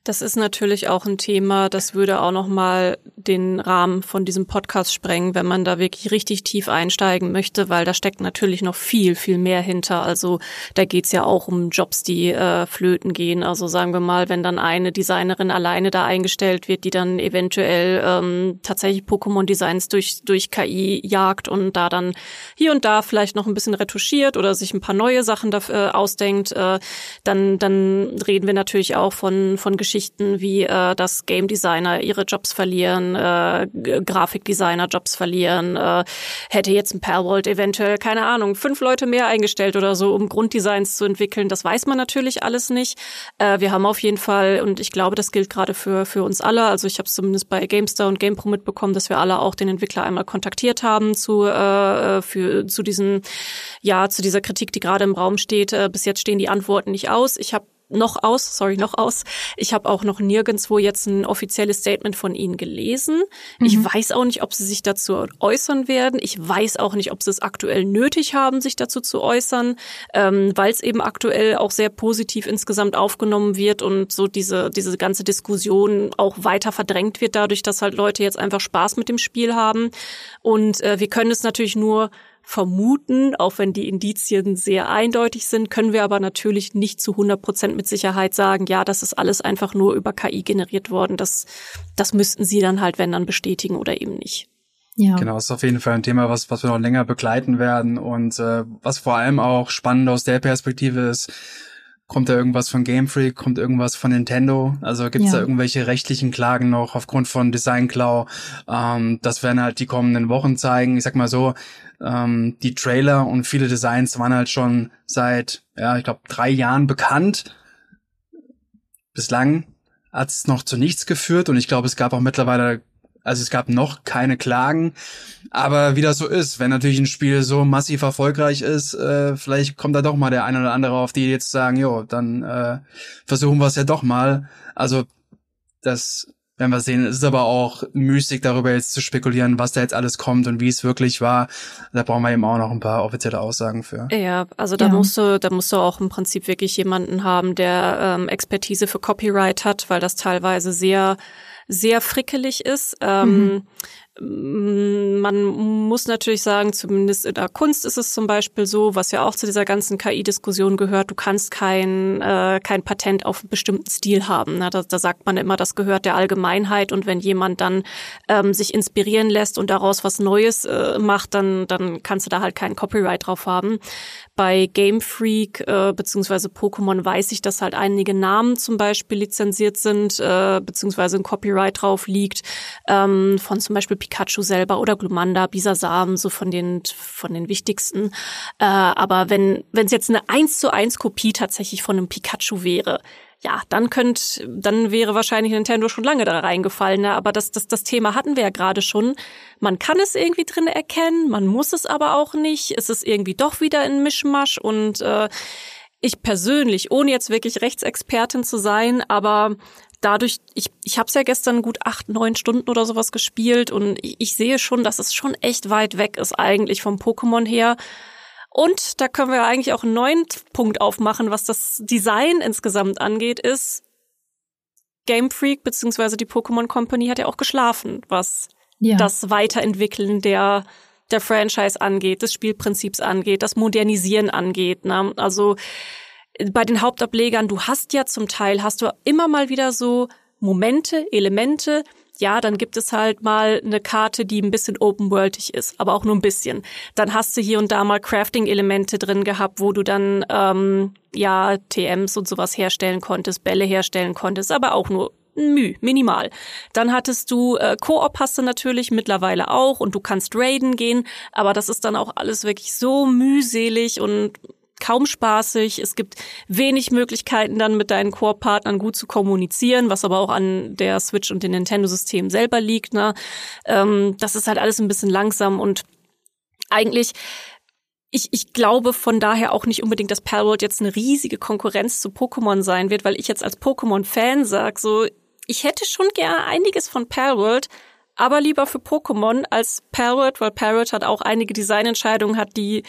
Das ist natürlich auch ein Thema, das würde auch noch mal den Rahmen von diesem Podcast sprengen, wenn man da wirklich richtig tief einsteigen möchte, weil da steckt natürlich noch viel, viel mehr hinter. Also da geht's ja auch um Jobs, die äh, flöten gehen. Also sagen wir mal, wenn dann eine Designerin alleine da eingestellt wird, die dann eventuell ähm, tatsächlich Pokémon-Designs durch, durch KI jagt und da dann hier und da vielleicht noch ein bisschen retuschiert oder sich ein paar neue Sachen dafür äh, ausdenkt, äh, dann, dann reden wir natürlich auch von, von Geschichten, Geschichten wie, äh, dass Game Designer ihre Jobs verlieren, äh, Grafikdesigner Jobs verlieren, äh, hätte jetzt ein Perlworld eventuell, keine Ahnung, fünf Leute mehr eingestellt oder so, um Grunddesigns zu entwickeln. Das weiß man natürlich alles nicht. Äh, wir haben auf jeden Fall, und ich glaube, das gilt gerade für, für uns alle, also ich habe es zumindest bei GameStar und GamePro mitbekommen, dass wir alle auch den Entwickler einmal kontaktiert haben zu, äh, für, zu diesen, ja, zu dieser Kritik, die gerade im Raum steht. Äh, bis jetzt stehen die Antworten nicht aus. Ich habe noch aus, sorry, noch aus. Ich habe auch noch nirgendwo jetzt ein offizielles Statement von Ihnen gelesen. Mhm. Ich weiß auch nicht, ob Sie sich dazu äußern werden. Ich weiß auch nicht, ob Sie es aktuell nötig haben, sich dazu zu äußern, ähm, weil es eben aktuell auch sehr positiv insgesamt aufgenommen wird und so diese, diese ganze Diskussion auch weiter verdrängt wird dadurch, dass halt Leute jetzt einfach Spaß mit dem Spiel haben. Und äh, wir können es natürlich nur vermuten, auch wenn die Indizien sehr eindeutig sind, können wir aber natürlich nicht zu 100 Prozent mit Sicherheit sagen, ja, das ist alles einfach nur über KI generiert worden. Das, das müssten sie dann halt, wenn dann bestätigen oder eben nicht. Ja. Genau, ist auf jeden Fall ein Thema, was, was wir noch länger begleiten werden und äh, was vor allem auch spannend aus der Perspektive ist, Kommt da irgendwas von Game Freak? Kommt irgendwas von Nintendo? Also gibt es ja. da irgendwelche rechtlichen Klagen noch aufgrund von Designklau? Ähm, das werden halt die kommenden Wochen zeigen. Ich sag mal so, ähm, die Trailer und viele Designs waren halt schon seit, ja, ich glaube, drei Jahren bekannt. Bislang hat es noch zu nichts geführt und ich glaube, es gab auch mittlerweile also es gab noch keine Klagen. Aber wie das so ist, wenn natürlich ein Spiel so massiv erfolgreich ist, äh, vielleicht kommt da doch mal der eine oder andere auf die jetzt sagen, jo, dann äh, versuchen wir es ja doch mal. Also das werden wir sehen. Es ist aber auch müßig, darüber jetzt zu spekulieren, was da jetzt alles kommt und wie es wirklich war. Da brauchen wir eben auch noch ein paar offizielle Aussagen für. Ja, also da ja. musst du, da musst du auch im Prinzip wirklich jemanden haben, der ähm, Expertise für Copyright hat, weil das teilweise sehr sehr frickelig ist. Ähm, mhm. Man muss natürlich sagen, zumindest in der Kunst ist es zum Beispiel so, was ja auch zu dieser ganzen KI-Diskussion gehört, du kannst kein, äh, kein Patent auf einen bestimmten Stil haben. Ne? Da, da sagt man immer, das gehört der Allgemeinheit und wenn jemand dann ähm, sich inspirieren lässt und daraus was Neues äh, macht, dann, dann kannst du da halt keinen Copyright drauf haben. Bei Game Freak äh, beziehungsweise Pokémon weiß ich, dass halt einige Namen zum Beispiel lizenziert sind, äh, beziehungsweise ein Copyright drauf liegt, ähm, von zum Beispiel Pikachu selber oder Glumanda, Bisasam, so von den von den wichtigsten. Äh, aber wenn es jetzt eine eins zu eins Kopie tatsächlich von einem Pikachu wäre, ja, dann könnt, dann wäre wahrscheinlich Nintendo schon lange da reingefallen. Ne? Aber das, das, das Thema hatten wir ja gerade schon. Man kann es irgendwie drin erkennen, man muss es aber auch nicht. Es ist irgendwie doch wieder ein Mischmasch und äh, ich persönlich, ohne jetzt wirklich Rechtsexpertin zu sein, aber dadurch, ich, ich habe es ja gestern gut acht, neun Stunden oder sowas gespielt und ich, ich sehe schon, dass es schon echt weit weg ist eigentlich vom Pokémon her. Und da können wir eigentlich auch einen neuen Punkt aufmachen, was das Design insgesamt angeht, ist Game Freak beziehungsweise die Pokémon Company hat ja auch geschlafen, was ja. das Weiterentwickeln der der Franchise angeht, des Spielprinzips angeht, das Modernisieren angeht. Ne? Also bei den Hauptablegern, du hast ja zum Teil, hast du immer mal wieder so Momente, Elemente, ja, dann gibt es halt mal eine Karte, die ein bisschen open-worldig ist, aber auch nur ein bisschen. Dann hast du hier und da mal Crafting-Elemente drin gehabt, wo du dann ähm, ja TMs und sowas herstellen konntest, Bälle herstellen konntest, aber auch nur Müh, minimal. Dann hattest du äh, Koop hast du natürlich mittlerweile auch und du kannst raiden gehen, aber das ist dann auch alles wirklich so mühselig und kaum spaßig. Es gibt wenig Möglichkeiten, dann mit deinen Core-Partnern gut zu kommunizieren, was aber auch an der Switch und den Nintendo-Systemen selber liegt. Ne? Ähm, das ist halt alles ein bisschen langsam und eigentlich ich, ich glaube von daher auch nicht unbedingt, dass Palworld jetzt eine riesige Konkurrenz zu Pokémon sein wird, weil ich jetzt als Pokémon-Fan sag, so, ich hätte schon gerne einiges von Palworld, aber lieber für Pokémon als Parrot, weil Parrot hat auch einige Designentscheidungen hat, die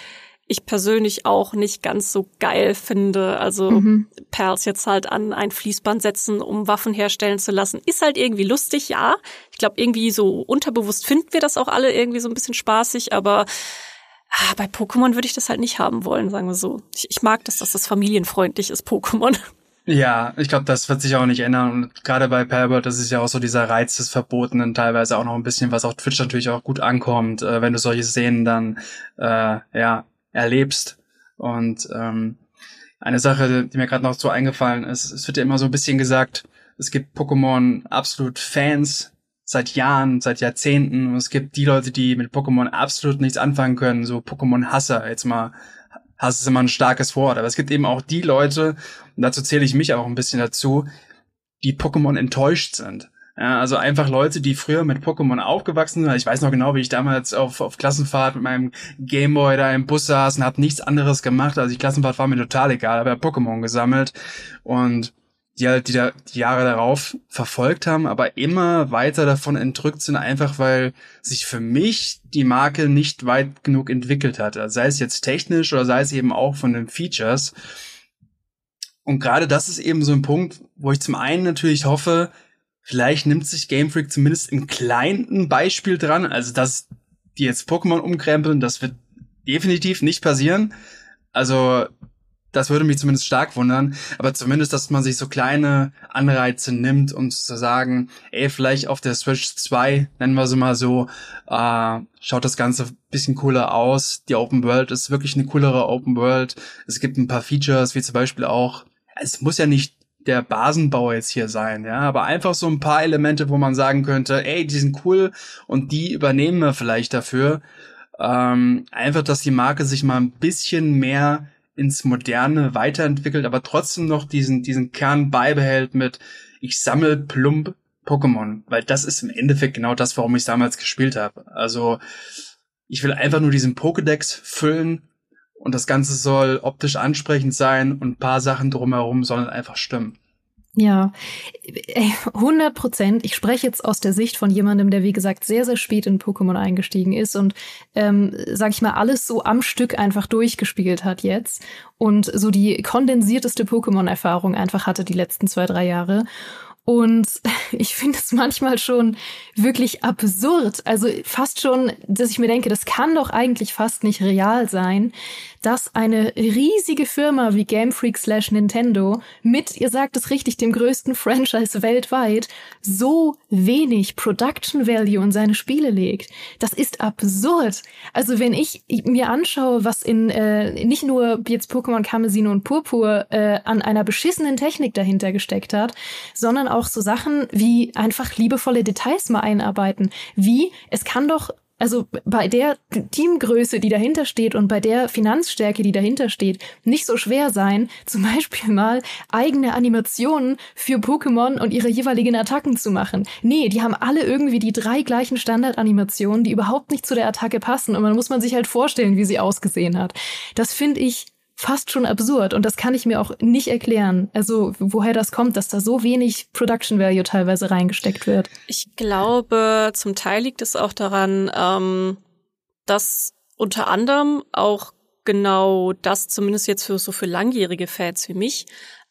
ich persönlich auch nicht ganz so geil finde. Also mhm. Perls jetzt halt an ein Fließband setzen, um Waffen herstellen zu lassen, ist halt irgendwie lustig, ja. Ich glaube, irgendwie so unterbewusst finden wir das auch alle irgendwie so ein bisschen spaßig, aber ah, bei Pokémon würde ich das halt nicht haben wollen, sagen wir so. Ich, ich mag das, dass das familienfreundlich ist, Pokémon. Ja, ich glaube, das wird sich auch nicht ändern. Und gerade bei Palbert, das ist ja auch so dieser Reiz des Verbotenen, teilweise auch noch ein bisschen, was auf Twitch natürlich auch gut ankommt, äh, wenn du solche Szenen dann äh, ja erlebst. Und ähm, eine Sache, die mir gerade noch so eingefallen ist, es wird ja immer so ein bisschen gesagt, es gibt Pokémon absolut Fans seit Jahren, seit Jahrzehnten. Und es gibt die Leute, die mit Pokémon absolut nichts anfangen können, so Pokémon-Hasser, jetzt mal Hass ist immer ein starkes Wort, aber es gibt eben auch die Leute, und dazu zähle ich mich auch ein bisschen dazu, die Pokémon enttäuscht sind. Ja, also einfach Leute, die früher mit Pokémon aufgewachsen sind. Ich weiß noch genau, wie ich damals auf, auf Klassenfahrt mit meinem Gameboy da im Bus saß und hab nichts anderes gemacht. Also die Klassenfahrt war mir total egal, aber Pokémon gesammelt und die halt die, da, die Jahre darauf verfolgt haben, aber immer weiter davon entrückt sind, einfach weil sich für mich die Marke nicht weit genug entwickelt hat. Also sei es jetzt technisch oder sei es eben auch von den Features. Und gerade das ist eben so ein Punkt, wo ich zum einen natürlich hoffe, vielleicht nimmt sich Game Freak zumindest im kleinen Beispiel dran, also dass die jetzt Pokémon umkrempeln, das wird definitiv nicht passieren. Also das würde mich zumindest stark wundern. Aber zumindest, dass man sich so kleine Anreize nimmt, um zu sagen, ey, vielleicht auf der Switch 2, nennen wir sie mal so, äh, schaut das Ganze bisschen cooler aus. Die Open World ist wirklich eine coolere Open World. Es gibt ein paar Features, wie zum Beispiel auch, es muss ja nicht der Basenbau jetzt hier sein, ja, aber einfach so ein paar Elemente, wo man sagen könnte, ey, die sind cool und die übernehmen wir vielleicht dafür. Ähm, einfach, dass die Marke sich mal ein bisschen mehr ins Moderne weiterentwickelt, aber trotzdem noch diesen, diesen Kern beibehält mit, ich sammle plump Pokémon, weil das ist im Endeffekt genau das, warum ich damals gespielt habe. Also ich will einfach nur diesen Pokédex füllen und das Ganze soll optisch ansprechend sein und ein paar Sachen drumherum sollen einfach stimmen. Ja, 100 Prozent. Ich spreche jetzt aus der Sicht von jemandem, der wie gesagt sehr, sehr spät in Pokémon eingestiegen ist und, ähm, sag ich mal, alles so am Stück einfach durchgespielt hat jetzt und so die kondensierteste Pokémon-Erfahrung einfach hatte die letzten zwei, drei Jahre. Und ich finde es manchmal schon wirklich absurd. Also fast schon, dass ich mir denke, das kann doch eigentlich fast nicht real sein, dass eine riesige Firma wie Game Freak slash Nintendo mit, ihr sagt es richtig, dem größten Franchise weltweit so wenig Production Value in seine Spiele legt. Das ist absurd. Also wenn ich mir anschaue, was in äh, nicht nur jetzt Pokémon Kamezino und Purpur äh, an einer beschissenen Technik dahinter gesteckt hat, sondern auch so Sachen wie einfach liebevolle Details mal einarbeiten. Wie, es kann doch also bei der Teamgröße, die dahinter steht und bei der Finanzstärke, die dahinter steht, nicht so schwer sein, zum Beispiel mal eigene Animationen für Pokémon und ihre jeweiligen Attacken zu machen. Nee, die haben alle irgendwie die drei gleichen Standardanimationen, die überhaupt nicht zu der Attacke passen und man muss man sich halt vorstellen, wie sie ausgesehen hat. Das finde ich fast schon absurd und das kann ich mir auch nicht erklären. Also woher das kommt, dass da so wenig Production Value teilweise reingesteckt wird. Ich glaube, zum Teil liegt es auch daran, ähm, dass unter anderem auch genau das, zumindest jetzt für so für langjährige Fans wie mich,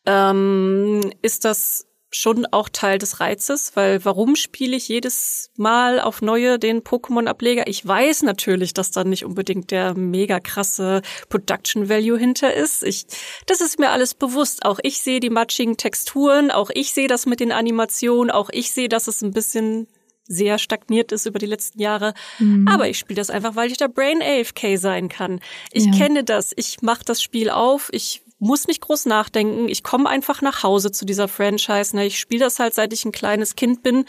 ähm, ist das schon auch Teil des Reizes, weil warum spiele ich jedes Mal auf neue den Pokémon-Ableger? Ich weiß natürlich, dass da nicht unbedingt der mega krasse Production Value hinter ist. Ich, das ist mir alles bewusst. Auch ich sehe die matschigen Texturen, auch ich sehe das mit den Animationen, auch ich sehe, dass es ein bisschen sehr stagniert ist über die letzten Jahre. Mhm. Aber ich spiele das einfach, weil ich der Brain AFK sein kann. Ich ja. kenne das. Ich mache das Spiel auf. Ich muss nicht groß nachdenken. Ich komme einfach nach Hause zu dieser Franchise. Ne? Ich spiele das halt, seit ich ein kleines Kind bin.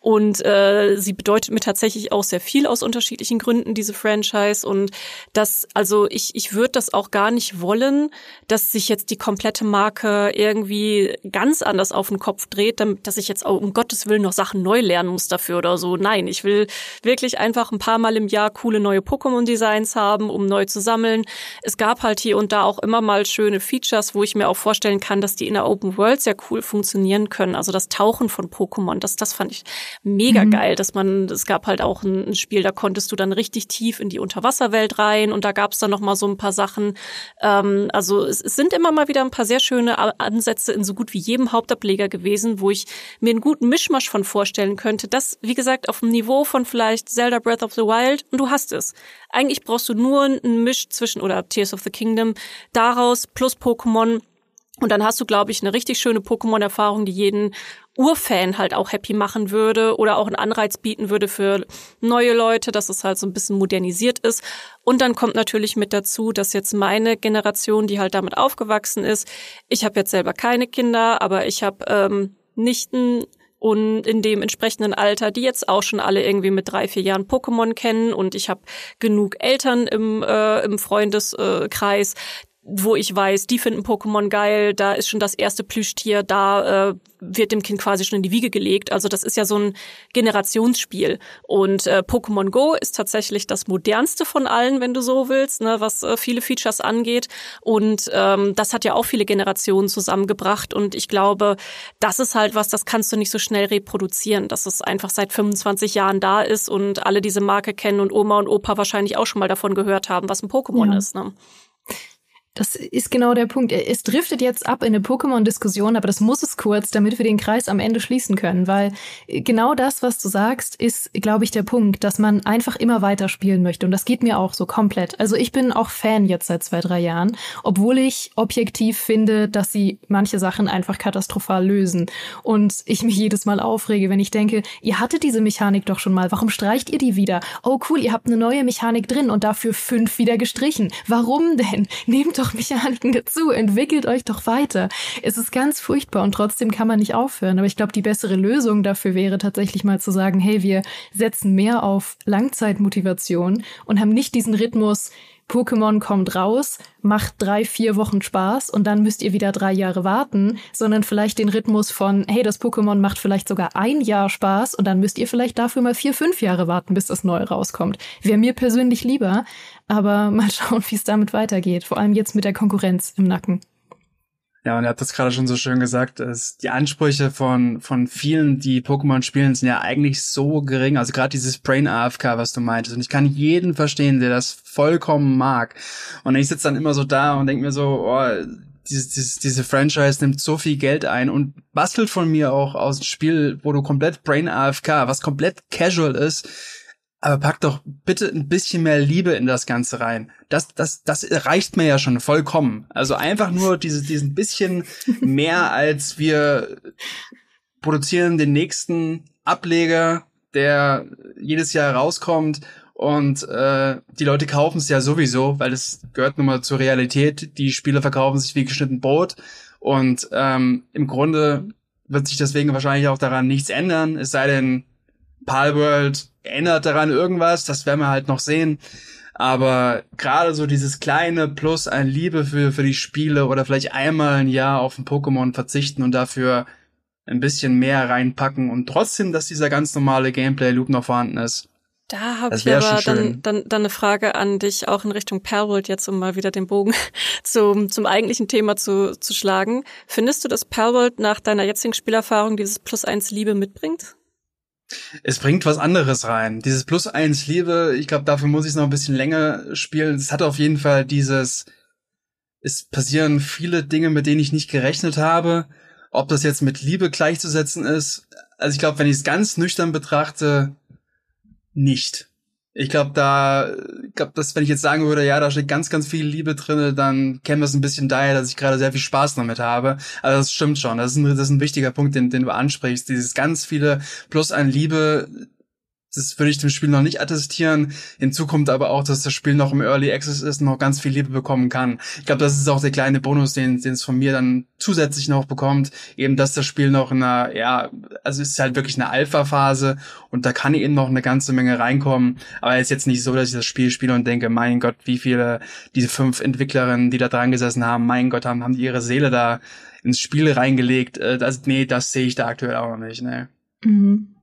Und äh, sie bedeutet mir tatsächlich auch sehr viel aus unterschiedlichen Gründen, diese Franchise. Und das, also ich, ich würde das auch gar nicht wollen, dass sich jetzt die komplette Marke irgendwie ganz anders auf den Kopf dreht, damit, dass ich jetzt auch um Gottes Willen noch Sachen neu lernen muss dafür oder so. Nein, ich will wirklich einfach ein paar Mal im Jahr coole neue Pokémon-Designs haben, um neu zu sammeln. Es gab halt hier und da auch immer mal schöne Features, wo ich mir auch vorstellen kann, dass die in der Open World sehr cool funktionieren können. Also das Tauchen von Pokémon, das, das fand ich mega mhm. geil, dass man, es gab halt auch ein, ein, Spiel, da konntest du dann richtig tief in die Unterwasserwelt rein und da gab es dann noch mal so ein paar Sachen. Ähm, also es, es sind immer mal wieder ein paar sehr schöne Ansätze in so gut wie jedem Hauptableger gewesen, wo ich mir einen guten Mischmasch von vorstellen könnte. Das, wie gesagt, auf dem Niveau von vielleicht Zelda Breath of the Wild und du hast es. Eigentlich brauchst du nur einen Misch zwischen oder Tears of the Kingdom daraus plus Pokémon. Und dann hast du, glaube ich, eine richtig schöne Pokémon-Erfahrung, die jeden Urfan halt auch happy machen würde oder auch einen Anreiz bieten würde für neue Leute, dass es halt so ein bisschen modernisiert ist. Und dann kommt natürlich mit dazu, dass jetzt meine Generation, die halt damit aufgewachsen ist, ich habe jetzt selber keine Kinder, aber ich habe ähm, Nichten und in dem entsprechenden Alter, die jetzt auch schon alle irgendwie mit drei, vier Jahren Pokémon kennen und ich habe genug Eltern im, äh, im Freundeskreis, wo ich weiß, die finden Pokémon geil, da ist schon das erste Plüschtier, da äh, wird dem Kind quasi schon in die Wiege gelegt. Also das ist ja so ein Generationsspiel. Und äh, Pokémon Go ist tatsächlich das modernste von allen, wenn du so willst, ne, was äh, viele Features angeht. Und ähm, das hat ja auch viele Generationen zusammengebracht. Und ich glaube, das ist halt was, das kannst du nicht so schnell reproduzieren, dass es einfach seit 25 Jahren da ist und alle diese Marke kennen und Oma und Opa wahrscheinlich auch schon mal davon gehört haben, was ein Pokémon ja. ist. Ne? Das ist genau der Punkt. Es driftet jetzt ab in eine Pokémon-Diskussion, aber das muss es kurz, damit wir den Kreis am Ende schließen können, weil genau das, was du sagst, ist, glaube ich, der Punkt, dass man einfach immer weiter spielen möchte. Und das geht mir auch so komplett. Also ich bin auch Fan jetzt seit zwei, drei Jahren, obwohl ich objektiv finde, dass sie manche Sachen einfach katastrophal lösen. Und ich mich jedes Mal aufrege, wenn ich denke, ihr hattet diese Mechanik doch schon mal, warum streicht ihr die wieder? Oh cool, ihr habt eine neue Mechanik drin und dafür fünf wieder gestrichen. Warum denn? Nehmt doch Mechaniken dazu, entwickelt euch doch weiter. Es ist ganz furchtbar und trotzdem kann man nicht aufhören. Aber ich glaube, die bessere Lösung dafür wäre tatsächlich mal zu sagen, hey, wir setzen mehr auf Langzeitmotivation und haben nicht diesen Rhythmus, Pokémon kommt raus, macht drei, vier Wochen Spaß und dann müsst ihr wieder drei Jahre warten, sondern vielleicht den Rhythmus von, hey, das Pokémon macht vielleicht sogar ein Jahr Spaß und dann müsst ihr vielleicht dafür mal vier, fünf Jahre warten, bis das neue rauskommt. Wäre mir persönlich lieber, aber mal schauen, wie es damit weitergeht, vor allem jetzt mit der Konkurrenz im Nacken. Ja, und er hat das gerade schon so schön gesagt, dass die Ansprüche von, von vielen, die Pokémon spielen, sind ja eigentlich so gering. Also gerade dieses Brain AFK, was du meintest. Und ich kann jeden verstehen, der das vollkommen mag. Und ich sitze dann immer so da und denke mir so, oh, diese, diese, diese Franchise nimmt so viel Geld ein und bastelt von mir auch aus dem Spiel, wo du komplett Brain AFK, was komplett casual ist, aber pack doch bitte ein bisschen mehr Liebe in das Ganze rein. Das, das, das reicht mir ja schon vollkommen. Also einfach nur diese, diesen bisschen mehr als wir produzieren den nächsten Ableger, der jedes Jahr rauskommt und äh, die Leute kaufen es ja sowieso, weil es gehört nun mal zur Realität. Die Spiele verkaufen sich wie geschnitten Brot und ähm, im Grunde wird sich deswegen wahrscheinlich auch daran nichts ändern, es sei denn, Palworld erinnert daran irgendwas, das werden wir halt noch sehen. Aber gerade so dieses kleine Plus an Liebe für, für die Spiele oder vielleicht einmal ein Jahr auf ein Pokémon verzichten und dafür ein bisschen mehr reinpacken und trotzdem, dass dieser ganz normale Gameplay-Loop noch vorhanden ist. Da habe ich aber dann, dann, dann eine Frage an dich, auch in Richtung Perlwold jetzt, um mal wieder den Bogen zum, zum eigentlichen Thema zu, zu schlagen. Findest du, dass Perlwold nach deiner jetzigen Spielerfahrung dieses Plus eins Liebe mitbringt? Es bringt was anderes rein. Dieses Plus eins Liebe, ich glaube, dafür muss ich es noch ein bisschen länger spielen. Es hat auf jeden Fall dieses, es passieren viele Dinge, mit denen ich nicht gerechnet habe. Ob das jetzt mit Liebe gleichzusetzen ist, also ich glaube, wenn ich es ganz nüchtern betrachte, nicht. Ich glaube, da, ich glaube, dass wenn ich jetzt sagen würde, ja, da steht ganz, ganz viel Liebe drinne, dann käme das ein bisschen daher, dass ich gerade sehr viel Spaß damit habe. Also das stimmt schon. Das ist ein, das ist ein wichtiger Punkt, den, den du ansprichst. Dieses ganz viele plus an Liebe, das würde ich dem Spiel noch nicht attestieren. Hinzu kommt aber auch, dass das Spiel noch im Early Access ist und noch ganz viel Liebe bekommen kann. Ich glaube, das ist auch der kleine Bonus, den, den es von mir dann zusätzlich noch bekommt. Eben, dass das Spiel noch in einer, ja, also es ist halt wirklich eine Alpha-Phase und da kann eben noch eine ganze Menge reinkommen. Aber es ist jetzt nicht so, dass ich das Spiel spiele und denke, mein Gott, wie viele, diese fünf Entwicklerinnen, die da dran gesessen haben, mein Gott, haben, haben die ihre Seele da ins Spiel reingelegt. Äh, das, nee, das sehe ich da aktuell auch noch nicht, ne. Mhm.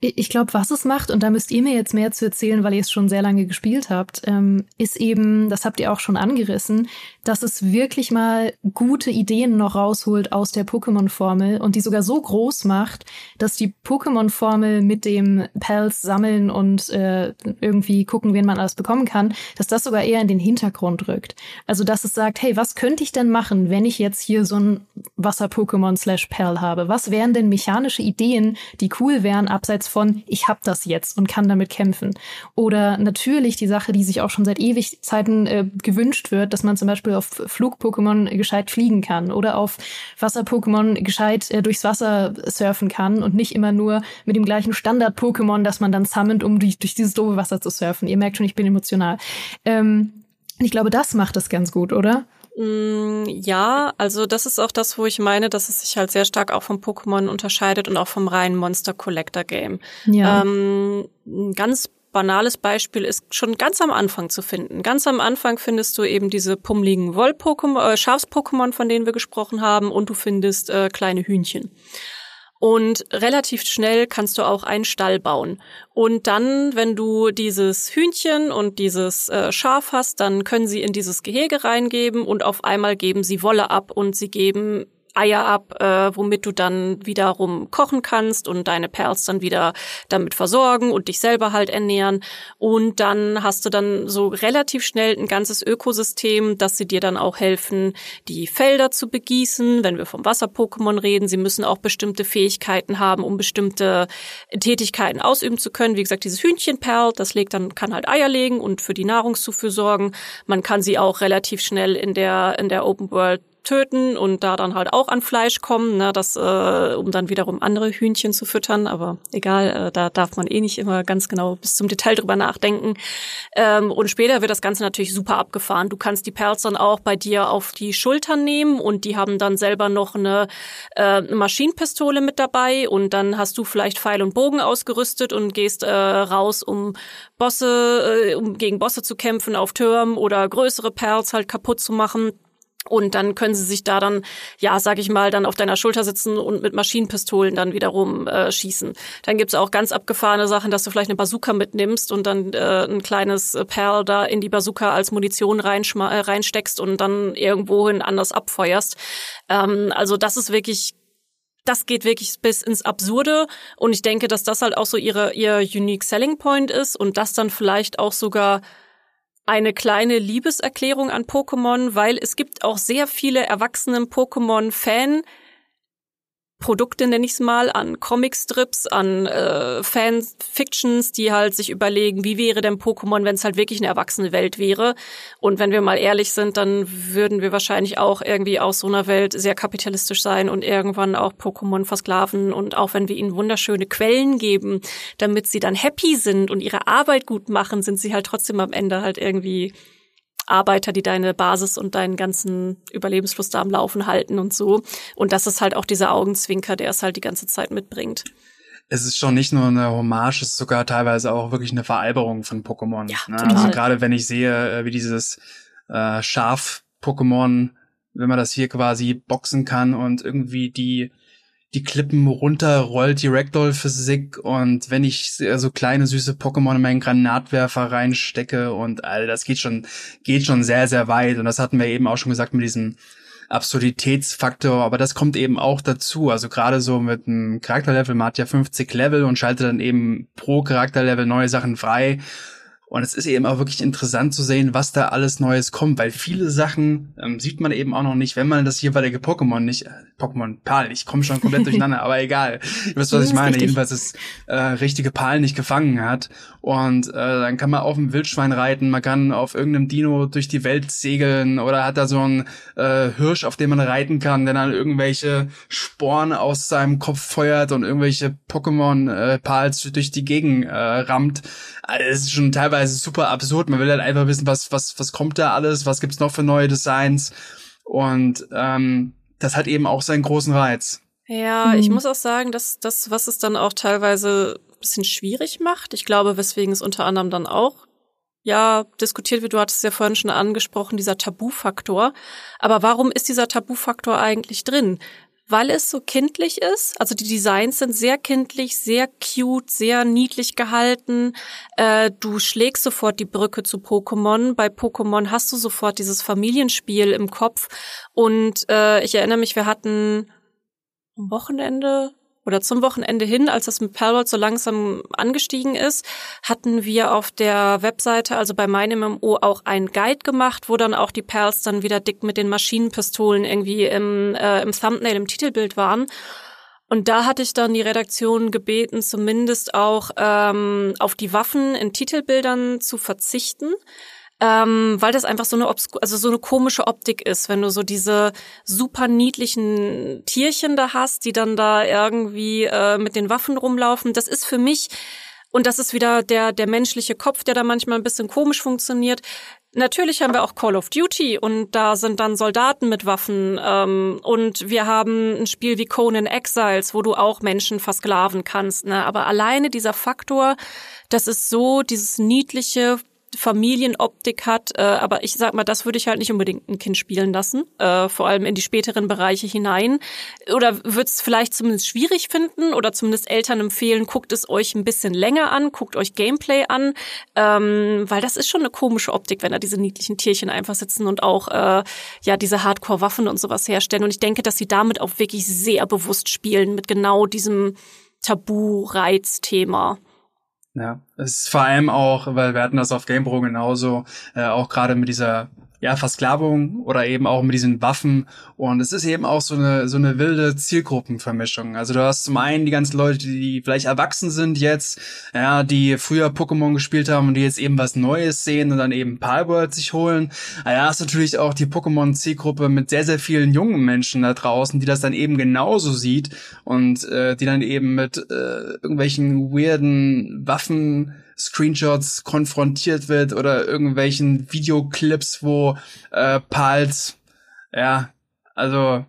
Ich glaube, was es macht, und da müsst ihr mir jetzt mehr zu erzählen, weil ihr es schon sehr lange gespielt habt, ähm, ist eben, das habt ihr auch schon angerissen, dass es wirklich mal gute Ideen noch rausholt aus der Pokémon-Formel und die sogar so groß macht, dass die Pokémon-Formel mit dem Pals sammeln und äh, irgendwie gucken, wen man alles bekommen kann, dass das sogar eher in den Hintergrund rückt. Also, dass es sagt, hey, was könnte ich denn machen, wenn ich jetzt hier so ein Wasser-Pokémon slash Perl habe? Was wären denn mechanische Ideen, die cool wären, abseits von, ich hab das jetzt und kann damit kämpfen. Oder natürlich die Sache, die sich auch schon seit ewig Zeiten äh, gewünscht wird, dass man zum Beispiel auf Flug-Pokémon gescheit fliegen kann oder auf Wasser-Pokémon gescheit äh, durchs Wasser surfen kann und nicht immer nur mit dem gleichen Standard-Pokémon, das man dann summont, um durch, durch dieses doofe Wasser zu surfen. Ihr merkt schon, ich bin emotional. Ähm, ich glaube, das macht es ganz gut, oder? Mm, ja, also das ist auch das, wo ich meine, dass es sich halt sehr stark auch vom Pokémon unterscheidet und auch vom reinen Monster Collector Game. Ja. Ähm, ein ganz banales Beispiel ist schon ganz am Anfang zu finden. Ganz am Anfang findest du eben diese pummeligen Woll-Pokémon, äh, Schafs-Pokémon, von denen wir gesprochen haben, und du findest äh, kleine Hühnchen. Und relativ schnell kannst du auch einen Stall bauen. Und dann, wenn du dieses Hühnchen und dieses äh, Schaf hast, dann können sie in dieses Gehege reingeben und auf einmal geben sie Wolle ab und sie geben Eier ab, äh, womit du dann wiederum kochen kannst und deine Perls dann wieder damit versorgen und dich selber halt ernähren. Und dann hast du dann so relativ schnell ein ganzes Ökosystem, dass sie dir dann auch helfen, die Felder zu begießen. Wenn wir vom Wasser-Pokémon reden, sie müssen auch bestimmte Fähigkeiten haben, um bestimmte Tätigkeiten ausüben zu können. Wie gesagt, dieses Hühnchenperl, das legt dann, kann halt Eier legen und für die Nahrungszufuhr sorgen. Man kann sie auch relativ schnell in der, in der Open World töten und da dann halt auch an Fleisch kommen, ne, das, äh, um dann wiederum andere Hühnchen zu füttern. Aber egal, äh, da darf man eh nicht immer ganz genau bis zum Detail drüber nachdenken. Ähm, und später wird das Ganze natürlich super abgefahren. Du kannst die Perls dann auch bei dir auf die Schultern nehmen und die haben dann selber noch eine, äh, Maschinenpistole mit dabei und dann hast du vielleicht Pfeil und Bogen ausgerüstet und gehst äh, raus, um Bosse, äh, um gegen Bosse zu kämpfen auf Türmen oder größere Perls halt kaputt zu machen. Und dann können sie sich da dann, ja, sag ich mal, dann auf deiner Schulter sitzen und mit Maschinenpistolen dann wiederum äh, schießen. Dann gibt's auch ganz abgefahrene Sachen, dass du vielleicht eine Bazooka mitnimmst und dann äh, ein kleines Perl da in die Bazooka als Munition äh, reinsteckst und dann irgendwohin anders abfeuerst. Ähm, also das ist wirklich das geht wirklich bis ins Absurde und ich denke, dass das halt auch so ihre ihr unique selling point ist und das dann vielleicht auch sogar eine kleine Liebeserklärung an Pokémon, weil es gibt auch sehr viele erwachsenen Pokémon-Fan, Produkte, nenne ich es mal, an Comicstrips, an äh, Fanfictions, die halt sich überlegen, wie wäre denn Pokémon, wenn es halt wirklich eine erwachsene Welt wäre. Und wenn wir mal ehrlich sind, dann würden wir wahrscheinlich auch irgendwie aus so einer Welt sehr kapitalistisch sein und irgendwann auch Pokémon versklaven. Und auch wenn wir ihnen wunderschöne Quellen geben, damit sie dann happy sind und ihre Arbeit gut machen, sind sie halt trotzdem am Ende halt irgendwie Arbeiter, die deine Basis und deinen ganzen Überlebensfluss da am Laufen halten und so. Und das ist halt auch dieser Augenzwinker, der es halt die ganze Zeit mitbringt. Es ist schon nicht nur eine Hommage, es ist sogar teilweise auch wirklich eine Veralberung von Pokémon. Ja, ne? Also gerade wenn ich sehe, äh, wie dieses äh, Schaf-Pokémon, wenn man das hier quasi boxen kann und irgendwie die die Klippen runterrollt, die Ragdoll-Physik. Und wenn ich so kleine süße Pokémon in meinen Granatwerfer reinstecke und all das geht schon, geht schon sehr, sehr weit. Und das hatten wir eben auch schon gesagt mit diesem Absurditätsfaktor, aber das kommt eben auch dazu. Also gerade so mit einem Charakterlevel, man hat ja 50 Level und schaltet dann eben pro Charakterlevel neue Sachen frei Und es ist eben auch wirklich interessant zu sehen, was da alles Neues kommt, weil viele Sachen ähm, sieht man eben auch noch nicht, wenn man das jeweilige Pokémon nicht, äh, Pokémon Pal, ich komme schon komplett durcheinander, aber egal. Ihr wisst, was ich meine. Jedenfalls das äh, richtige Pal nicht gefangen hat. Und äh, dann kann man auf dem Wildschwein reiten, man kann auf irgendeinem Dino durch die Welt segeln oder hat da so einen äh, Hirsch, auf dem man reiten kann, der dann irgendwelche Sporen aus seinem Kopf feuert und irgendwelche Pokémon-Pals äh, durch die Gegend äh, rammt. Also, es ist schon teilweise super absurd. Man will halt einfach wissen, was, was, was kommt da alles, was gibt's noch für neue Designs. Und ähm, das hat eben auch seinen großen Reiz. Ja, mhm. ich muss auch sagen, dass das, was es dann auch teilweise bisschen schwierig macht. Ich glaube, weswegen es unter anderem dann auch ja diskutiert wird. Du hattest es ja vorhin schon angesprochen, dieser Tabufaktor. Aber warum ist dieser Tabufaktor eigentlich drin? Weil es so kindlich ist. Also die Designs sind sehr kindlich, sehr cute, sehr niedlich gehalten. Äh, du schlägst sofort die Brücke zu Pokémon. Bei Pokémon hast du sofort dieses Familienspiel im Kopf. Und äh, ich erinnere mich, wir hatten am Wochenende oder zum Wochenende hin, als das mit Palworld so langsam angestiegen ist, hatten wir auf der Webseite, also bei meinem MMO, auch einen Guide gemacht, wo dann auch die Perls dann wieder dick mit den Maschinenpistolen irgendwie im, äh, im Thumbnail, im Titelbild waren. Und da hatte ich dann die Redaktion gebeten, zumindest auch ähm, auf die Waffen in Titelbildern zu verzichten ähm, weil das einfach so eine Obsku also so eine komische Optik ist, wenn du so diese super niedlichen Tierchen da hast, die dann da irgendwie äh, mit den Waffen rumlaufen. Das ist für mich und das ist wieder der der menschliche Kopf, der da manchmal ein bisschen komisch funktioniert. Natürlich haben wir auch Call of Duty und da sind dann Soldaten mit Waffen ähm, und wir haben ein Spiel wie Conan Exiles, wo du auch Menschen versklaven kannst. Ne? Aber alleine dieser Faktor, das ist so dieses niedliche Familienoptik hat, äh, aber ich sag mal, das würde ich halt nicht unbedingt ein Kind spielen lassen, äh, vor allem in die späteren Bereiche hinein. Oder würde es vielleicht zumindest schwierig finden oder zumindest Eltern empfehlen, guckt es euch ein bisschen länger an, guckt euch Gameplay an, ähm, weil das ist schon eine komische Optik, wenn da diese niedlichen Tierchen einfach sitzen und auch äh, ja diese Hardcore-Waffen und sowas herstellen. Und ich denke, dass sie damit auch wirklich sehr bewusst spielen mit genau diesem Tabu-Reiz-Thema. Ja, es ist vor allem auch, weil wir hatten das auf GamePro genauso, äh, auch gerade mit dieser ja, Versklavung oder eben auch mit diesen Waffen. Und es ist eben auch so eine, so eine wilde Zielgruppenvermischung. Also du hast zum einen die ganzen Leute, die vielleicht erwachsen sind jetzt, ja, die früher Pokémon gespielt haben und die jetzt eben was Neues sehen und dann eben Palworld sich holen. Aber ja, hast natürlich auch die Pokémon-Zielgruppe mit sehr, sehr vielen jungen Menschen da draußen, die das dann eben genauso sieht und äh, die dann eben mit äh, irgendwelchen weirden Waffen Screenshots konfrontiert wird oder irgendwelchen Videoclips, wo äh, Pals, ja, also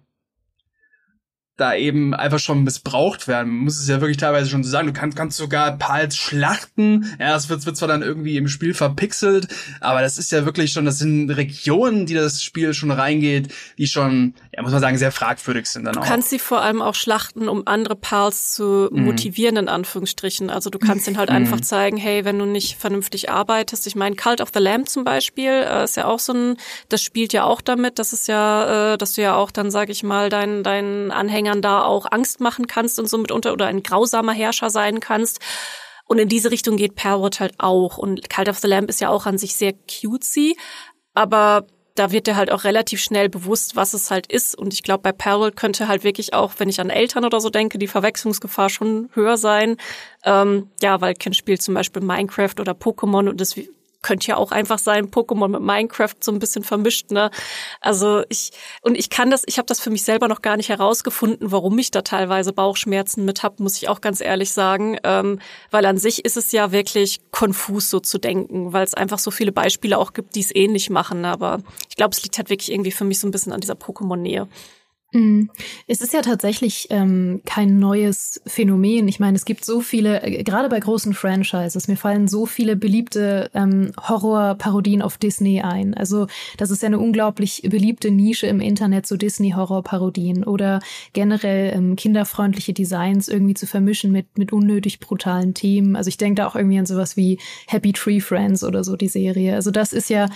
da eben einfach schon missbraucht werden. Man muss es ja wirklich teilweise schon so sagen. Du kannst, kannst sogar Pals schlachten. Ja, es wird, wird zwar dann irgendwie im Spiel verpixelt, aber das ist ja wirklich schon, das sind Regionen, die das Spiel schon reingeht, die schon, ja, muss man sagen, sehr fragwürdig sind dann du auch. Du kannst sie vor allem auch schlachten, um andere Pals zu mhm. motivieren, in Anführungsstrichen. Also du kannst ihnen halt mhm. einfach zeigen, hey, wenn du nicht vernünftig arbeitest, ich meine, Cult of the Lamb zum Beispiel, äh, ist ja auch so ein, das spielt ja auch damit, das ist ja, äh, dass du ja auch dann, sag ich mal, deinen, deinen Anhänger Anhängern da auch Angst machen kannst und so mitunter oder ein grausamer Herrscher sein kannst. Und in diese Richtung geht Perwood halt auch. Und Cult of the Lamp ist ja auch an sich sehr cutesy, aber da wird dir halt auch relativ schnell bewusst, was es halt ist. Und ich glaube, bei Peril könnte halt wirklich auch, wenn ich an Eltern oder so denke, die Verwechslungsgefahr schon höher sein. Ähm, ja, weil Kind spielt zum Beispiel Minecraft oder Pokémon und das könnte ja auch einfach sein, Pokémon mit Minecraft so ein bisschen vermischt, ne? Also ich und ich kann das, ich habe das für mich selber noch gar nicht herausgefunden, warum ich da teilweise Bauchschmerzen mit hab, muss ich auch ganz ehrlich sagen, ähm, weil an sich ist es ja wirklich konfus so zu denken, weil es einfach so viele Beispiele auch gibt, die es ähnlich machen, aber ich glaube, es liegt halt wirklich irgendwie für mich so ein bisschen an dieser Pokémon-Nähe. Mhm. Es ist ja tatsächlich ähm, kein neues Phänomen. Ich meine, es gibt so viele, äh, gerade bei großen Franchises, mir fallen so viele beliebte ähm, Horrorparodien auf Disney ein. Also das ist ja eine unglaublich beliebte Nische im Internet, so Disney-Horrorparodien oder generell ähm, kinderfreundliche Designs irgendwie zu vermischen mit, mit unnötig brutalen Themen. Also ich denke da auch irgendwie an sowas wie Happy Tree Friends oder so, die Serie. Also das ist ja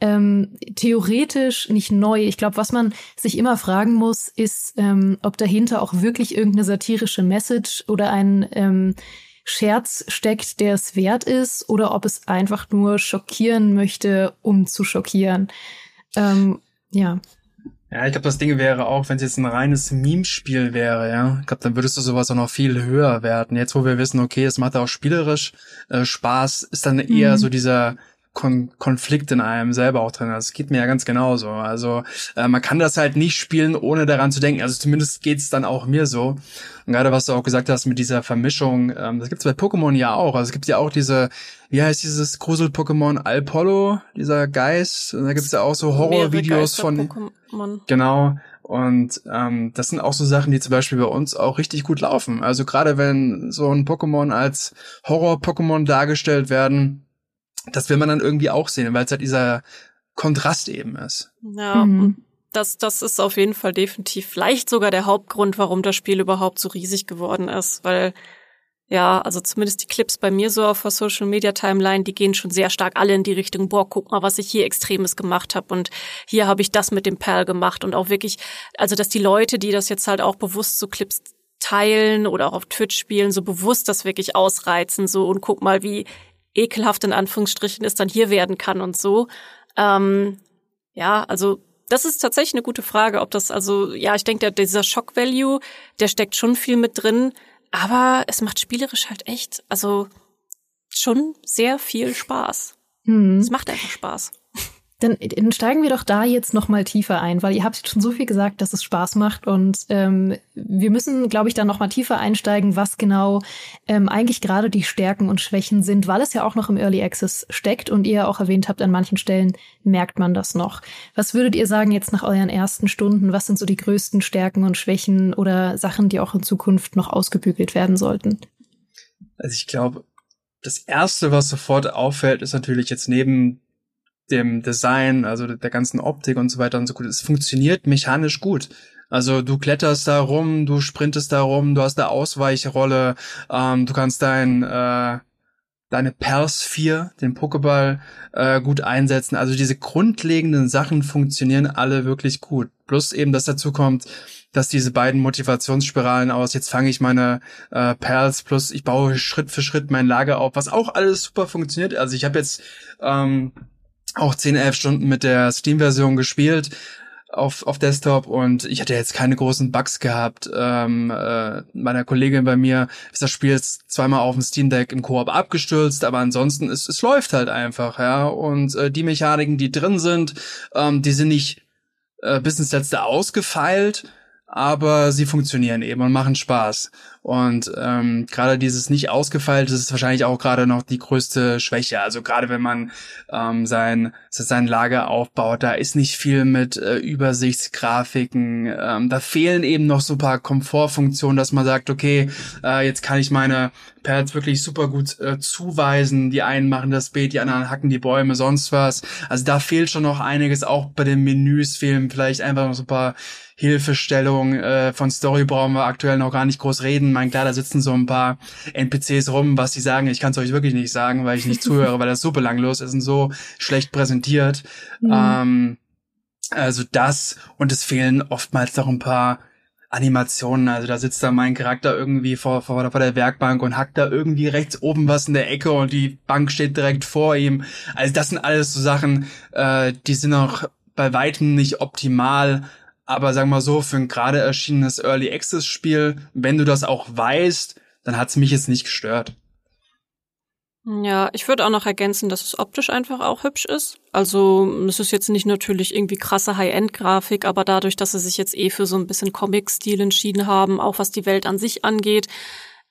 ähm, theoretisch nicht neu. Ich glaube, was man sich immer fragen muss, ist, ähm, ob dahinter auch wirklich irgendeine satirische Message oder ein ähm, Scherz steckt, der es wert ist, oder ob es einfach nur schockieren möchte, um zu schockieren. Ähm, ja. Ja, ich glaube, das Ding wäre auch, wenn es jetzt ein reines Meme-Spiel wäre, ja. Ich glaube, dann würdest du sowas auch noch viel höher werten. Jetzt, wo wir wissen, okay, es macht auch spielerisch äh, Spaß, ist dann eher mhm. so dieser Kon Konflikt in einem selber auch drin. Das geht mir ja ganz genauso. Also äh, man kann das halt nicht spielen, ohne daran zu denken. Also zumindest geht's dann auch mir so. Und gerade was du auch gesagt hast mit dieser Vermischung, ähm, das gibt's bei Pokémon ja auch. Also es gibt ja auch diese, wie heißt dieses Grusel-Pokémon Alpollo, dieser Geist. Und da gibt's ja auch so Horror-Videos von. Pokémon. Genau. Und ähm, das sind auch so Sachen, die zum Beispiel bei uns auch richtig gut laufen. Also gerade wenn so ein Pokémon als Horror-Pokémon dargestellt werden, das will man dann irgendwie auch sehen, weil es halt dieser Kontrast eben ist. Ja, mhm. das, das ist auf jeden Fall definitiv vielleicht sogar der Hauptgrund, warum das Spiel überhaupt so riesig geworden ist, weil ja, also zumindest die Clips bei mir so auf der Social Media Timeline, die gehen schon sehr stark alle in die Richtung, boah, guck mal, was ich hier Extremes gemacht habe und hier habe ich das mit dem Perl gemacht und auch wirklich, also dass die Leute, die das jetzt halt auch bewusst so Clips teilen oder auch auf Twitch spielen, so bewusst das wirklich ausreizen, so und guck mal, wie ekelhaft in Anführungsstrichen es dann hier werden kann und so. Ähm, ja, also das ist tatsächlich eine gute Frage, ob das also, ja, ich denke, dieser Shock Value, der steckt schon viel mit drin, aber es macht spielerisch halt echt, also schon sehr viel Spaß. Hm. Es macht einfach Spaß. Dann, dann steigen wir doch da jetzt noch mal tiefer ein, weil ihr habt schon so viel gesagt, dass es Spaß macht und ähm, wir müssen, glaube ich, dann noch mal tiefer einsteigen, was genau ähm, eigentlich gerade die Stärken und Schwächen sind, weil es ja auch noch im Early Access steckt und ihr auch erwähnt habt, an manchen Stellen merkt man das noch. Was würdet ihr sagen jetzt nach euren ersten Stunden? Was sind so die größten Stärken und Schwächen oder Sachen, die auch in Zukunft noch ausgebügelt werden sollten? Also ich glaube, das erste, was sofort auffällt, ist natürlich jetzt neben dem Design, also der ganzen Optik und so weiter und so gut. Es funktioniert mechanisch gut. Also du kletterst da rum, du sprintest da rum, du hast eine Ausweichrolle, ähm, du kannst dein äh, deine Pers 4, den Pokéball, äh, gut einsetzen. Also diese grundlegenden Sachen funktionieren alle wirklich gut. Plus eben, dass dazu kommt, dass diese beiden Motivationsspiralen aus, jetzt fange ich meine äh, Perls, plus ich baue Schritt für Schritt mein Lager auf, was auch alles super funktioniert. Also ich habe jetzt ähm, auch 10, 11 Stunden mit der Steam-Version gespielt auf, auf Desktop und ich hatte jetzt keine großen Bugs gehabt. Ähm, äh, meiner Kollegin bei mir ist das Spiel jetzt zweimal auf dem Steam Deck im Koop abgestürzt, aber ansonsten es, es läuft halt einfach, ja. Und äh, die Mechaniken, die drin sind, ähm, die sind nicht äh, bis ins letzte ausgefeilt, aber sie funktionieren eben und machen Spaß. Und ähm, gerade dieses nicht ausgefeilte ist wahrscheinlich auch gerade noch die größte Schwäche. Also gerade wenn man ähm, sein, sein Lager aufbaut, da ist nicht viel mit äh, Übersichtsgrafiken. Ähm, da fehlen eben noch so paar Komfortfunktionen, dass man sagt, okay, äh, jetzt kann ich meine Pads wirklich super gut äh, zuweisen. Die einen machen das Beet, die anderen hacken die Bäume, sonst was. Also da fehlt schon noch einiges. Auch bei den Menüs fehlen vielleicht einfach noch so ein paar Hilfestellung äh, von Story brauchen wir aktuell noch gar nicht groß reden. Mein klar, da sitzen so ein paar NPCs rum, was die sagen. Ich kann es euch wirklich nicht sagen, weil ich nicht zuhöre, weil das so belanglos ist und so schlecht präsentiert. Mhm. Ähm, also das und es fehlen oftmals noch ein paar Animationen. Also da sitzt da mein Charakter irgendwie vor, vor, vor der Werkbank und hackt da irgendwie rechts oben was in der Ecke und die Bank steht direkt vor ihm. Also das sind alles so Sachen, äh, die sind noch bei weitem nicht optimal aber sagen wir so, für ein gerade erschienenes Early Access Spiel, wenn du das auch weißt, dann hat's mich jetzt nicht gestört. Ja, ich würde auch noch ergänzen, dass es optisch einfach auch hübsch ist. Also es ist jetzt nicht natürlich irgendwie krasse High-End-Grafik, aber dadurch, dass sie sich jetzt eh für so ein bisschen Comic-Stil entschieden haben, auch was die Welt an sich angeht,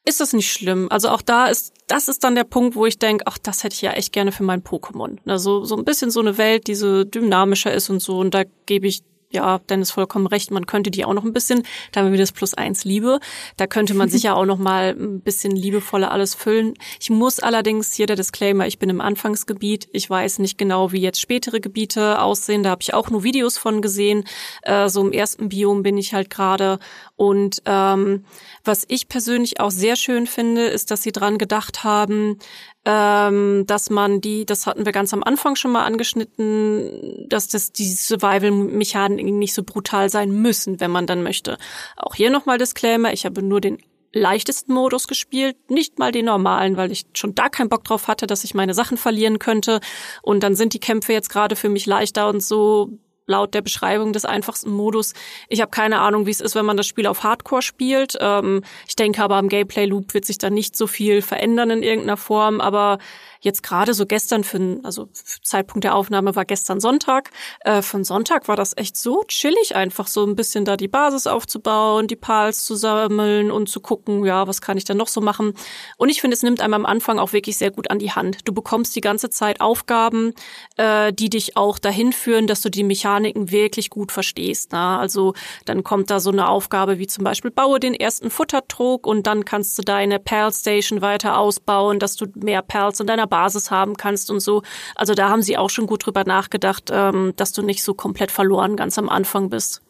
ist das nicht schlimm. Also auch da ist, das ist dann der Punkt, wo ich denke, ach, das hätte ich ja echt gerne für mein Pokémon. Also so ein bisschen so eine Welt, die so dynamischer ist und so. Und da gebe ich ja, Dennis vollkommen recht, man könnte die auch noch ein bisschen, da haben wir das Plus eins Liebe, da könnte man sicher auch noch mal ein bisschen liebevoller alles füllen. Ich muss allerdings hier der Disclaimer, ich bin im Anfangsgebiet, ich weiß nicht genau, wie jetzt spätere Gebiete aussehen, da habe ich auch nur Videos von gesehen, äh, so im ersten Biom bin ich halt gerade. Und ähm, was ich persönlich auch sehr schön finde, ist, dass sie dran gedacht haben, ähm, dass man die, das hatten wir ganz am Anfang schon mal angeschnitten, dass das die Survival-Mechaniken nicht so brutal sein müssen, wenn man dann möchte. Auch hier nochmal Disclaimer, ich habe nur den leichtesten Modus gespielt, nicht mal den normalen, weil ich schon da keinen Bock drauf hatte, dass ich meine Sachen verlieren könnte. Und dann sind die Kämpfe jetzt gerade für mich leichter und so laut der Beschreibung des einfachsten Modus. Ich habe keine Ahnung, wie es ist, wenn man das Spiel auf Hardcore spielt. Ähm, ich denke aber am Gameplay Loop wird sich da nicht so viel verändern in irgendeiner Form, aber jetzt gerade so gestern für, also Zeitpunkt der Aufnahme war gestern Sonntag. Äh, von Sonntag war das echt so chillig, einfach so ein bisschen da die Basis aufzubauen, die Pals zu sammeln und zu gucken, ja, was kann ich denn noch so machen. Und ich finde, es nimmt einem am Anfang auch wirklich sehr gut an die Hand. Du bekommst die ganze Zeit Aufgaben, äh, die dich auch dahin führen, dass du die Mechaniken wirklich gut verstehst. Na? Ne? Also dann kommt da so eine Aufgabe wie zum Beispiel baue den ersten Futtertrog und dann kannst du deine Pearl Station weiter ausbauen, dass du mehr Perls in deiner Basis haben kannst und so. Also da haben sie auch schon gut drüber nachgedacht, ähm, dass du nicht so komplett verloren ganz am Anfang bist.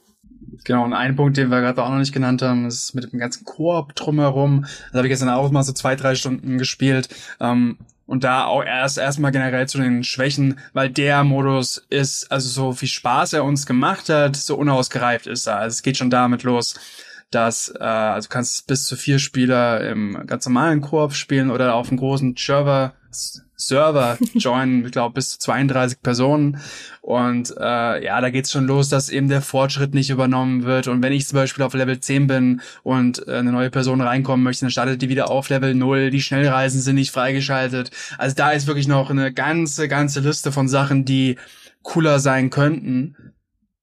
Genau, und ein Punkt, den wir gerade auch noch nicht genannt haben, ist mit dem ganzen Koop drumherum. Da habe ich gestern auch mal so zwei, drei Stunden gespielt. Ähm, und da auch erst erstmal generell zu den Schwächen, weil der Modus ist, also so viel Spaß er uns gemacht hat, so unausgereift ist er. Also es geht schon damit los, dass äh, also du kannst bis zu vier Spieler im ganz normalen Koop spielen oder auf einem großen Server Server joinen, ich glaube, bis zu 32 Personen. Und äh, ja, da geht's schon los, dass eben der Fortschritt nicht übernommen wird. Und wenn ich zum Beispiel auf Level 10 bin und äh, eine neue Person reinkommen möchte, dann startet die wieder auf Level 0. Die Schnellreisen sind nicht freigeschaltet. Also da ist wirklich noch eine ganze, ganze Liste von Sachen, die cooler sein könnten.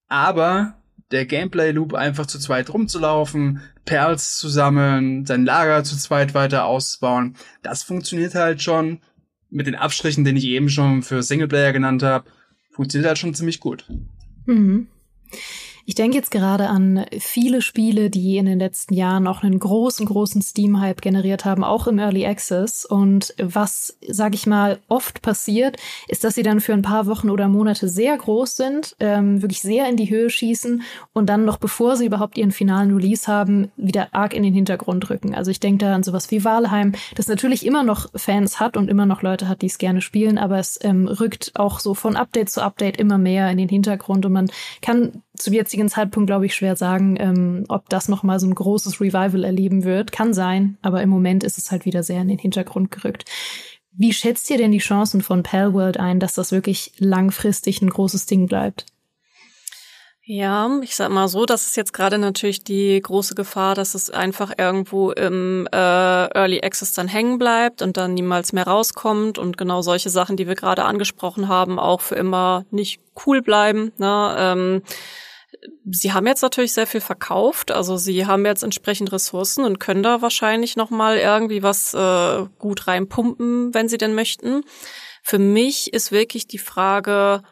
Aber der Gameplay-Loop einfach zu zweit rumzulaufen, Perls zu sammeln, sein Lager zu zweit weiter auszubauen, das funktioniert halt schon mit den Abstrichen, den ich eben schon für Singleplayer genannt habe, funktioniert halt schon ziemlich gut. Mhm. Ich denke jetzt gerade an viele Spiele, die in den letzten Jahren auch einen großen, großen Steam-Hype generiert haben, auch im Early Access. Und was, sage ich mal, oft passiert, ist, dass sie dann für ein paar Wochen oder Monate sehr groß sind, ähm, wirklich sehr in die Höhe schießen und dann noch bevor sie überhaupt ihren finalen Release haben, wieder arg in den Hintergrund rücken. Also ich denke da an sowas wie Valheim, das natürlich immer noch Fans hat und immer noch Leute hat, die es gerne spielen, aber es ähm, rückt auch so von Update zu Update immer mehr in den Hintergrund und man kann zum jetzigen Zeitpunkt, glaube ich, schwer sagen, ähm, ob das nochmal so ein großes Revival erleben wird. Kann sein, aber im Moment ist es halt wieder sehr in den Hintergrund gerückt. Wie schätzt ihr denn die Chancen von Palworld ein, dass das wirklich langfristig ein großes Ding bleibt? Ja, ich sag mal so, das ist jetzt gerade natürlich die große Gefahr, dass es einfach irgendwo im äh, Early Access dann hängen bleibt und dann niemals mehr rauskommt und genau solche Sachen, die wir gerade angesprochen haben, auch für immer nicht cool bleiben. Ne? Ähm, Sie haben jetzt natürlich sehr viel verkauft, also Sie haben jetzt entsprechend Ressourcen und können da wahrscheinlich noch mal irgendwie was äh, gut reinpumpen, wenn Sie denn möchten. Für mich ist wirklich die Frage,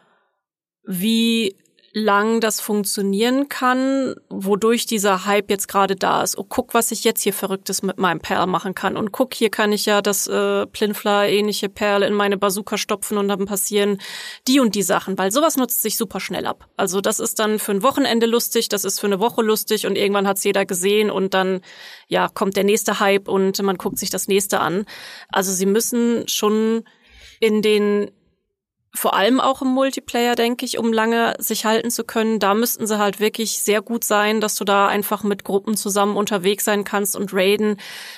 wie lang das funktionieren kann, wodurch dieser Hype jetzt gerade da ist. Oh, guck, was ich jetzt hier Verrücktes mit meinem Perl machen kann. Und guck, hier kann ich ja das äh, Plinfla-ähnliche Perl in meine Bazooka stopfen und dann passieren die und die Sachen, weil sowas nutzt sich super schnell ab. Also das ist dann für ein Wochenende lustig, das ist für eine Woche lustig und irgendwann hat's jeder gesehen und dann ja kommt der nächste Hype und man guckt sich das nächste an. Also sie müssen schon in den vor allem auch im Multiplayer, denke ich, um lange sich halten zu können. Da müssten sie halt wirklich sehr gut sein, dass du da einfach mit Gruppen zusammen unterwegs sein kannst und raiden.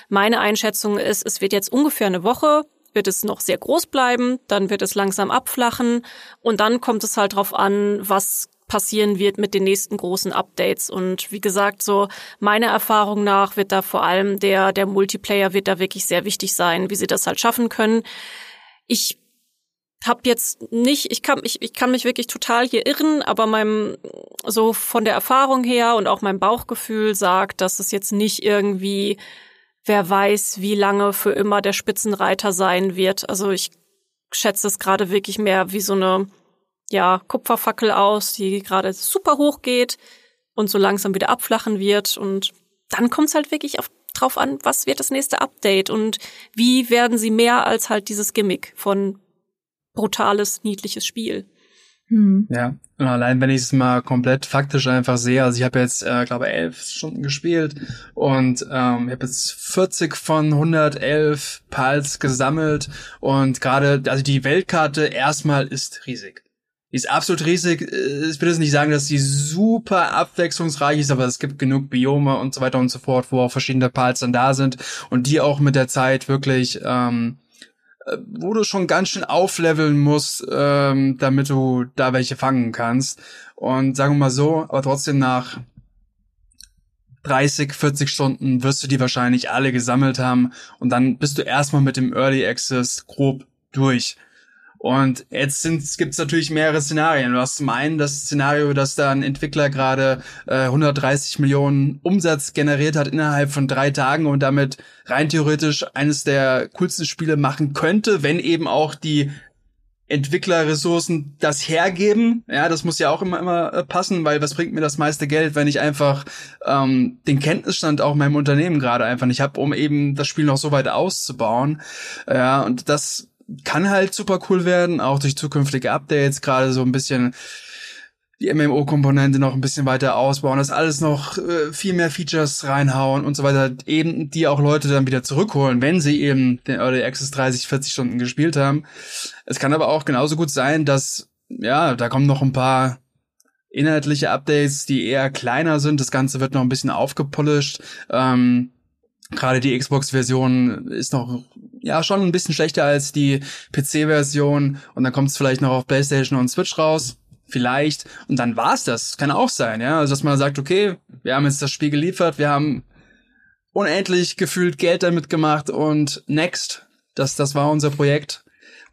Meine Einschätzung ist, es wird jetzt ungefähr eine Woche, wird es noch sehr groß bleiben, dann wird es langsam abflachen und dann kommt es halt drauf an, was passieren wird mit den nächsten großen Updates. Und wie gesagt, so meiner Erfahrung nach wird da vor allem der, der Multiplayer wird da wirklich sehr wichtig sein, wie sie das halt schaffen können. Ich habe jetzt nicht, ich kann, ich, ich kann mich wirklich total hier irren, aber meinem, so von der Erfahrung her und auch mein Bauchgefühl sagt, dass es jetzt nicht irgendwie, wer weiß, wie lange für immer der Spitzenreiter sein wird. Also ich schätze es gerade wirklich mehr wie so eine, ja, Kupferfackel aus, die gerade super hoch geht und so langsam wieder abflachen wird und dann kommt es halt wirklich auf, drauf an, was wird das nächste Update und wie werden sie mehr als halt dieses Gimmick von brutales, niedliches Spiel. Hm. Ja, und allein wenn ich es mal komplett faktisch einfach sehe, also ich habe jetzt, äh, glaube elf Stunden gespielt und ähm, ich habe jetzt 40 von 111 Pals gesammelt und gerade, also die Weltkarte erstmal ist riesig. Die ist absolut riesig. Ich will jetzt nicht sagen, dass sie super abwechslungsreich ist, aber es gibt genug Biome und so weiter und so fort, wo auch verschiedene Parts dann da sind und die auch mit der Zeit wirklich, ähm, äh, wo du schon ganz schön aufleveln musst, ähm, damit du da welche fangen kannst. Und sagen wir mal so, aber trotzdem nach 30, 40 Stunden wirst du die wahrscheinlich alle gesammelt haben und dann bist du erstmal mit dem Early Access grob durch. Und jetzt gibt es natürlich mehrere Szenarien. Du hast zum einen das Szenario, dass da ein Entwickler gerade äh, 130 Millionen Umsatz generiert hat innerhalb von drei Tagen und damit rein theoretisch eines der coolsten Spiele machen könnte, wenn eben auch die Entwicklerressourcen das hergeben. Ja, das muss ja auch immer immer äh, passen, weil was bringt mir das meiste Geld, wenn ich einfach ähm, den Kenntnisstand auch meinem Unternehmen gerade einfach nicht habe, um eben das Spiel noch so weit auszubauen. Ja, und das kann halt super cool werden, auch durch zukünftige Updates, gerade so ein bisschen die MMO-Komponente noch ein bisschen weiter ausbauen, das alles noch äh, viel mehr Features reinhauen und so weiter, eben die auch Leute dann wieder zurückholen, wenn sie eben den Early Access 30, 40 Stunden gespielt haben. Es kann aber auch genauso gut sein, dass, ja, da kommen noch ein paar inhaltliche Updates, die eher kleiner sind. Das Ganze wird noch ein bisschen aufgepolished. Ähm, Gerade die Xbox-Version ist noch ja schon ein bisschen schlechter als die PC-Version und dann kommt es vielleicht noch auf PlayStation und Switch raus. Vielleicht. Und dann war's das. Kann auch sein, ja. Also dass man sagt, okay, wir haben jetzt das Spiel geliefert, wir haben unendlich gefühlt Geld damit gemacht und next. Das, das war unser Projekt.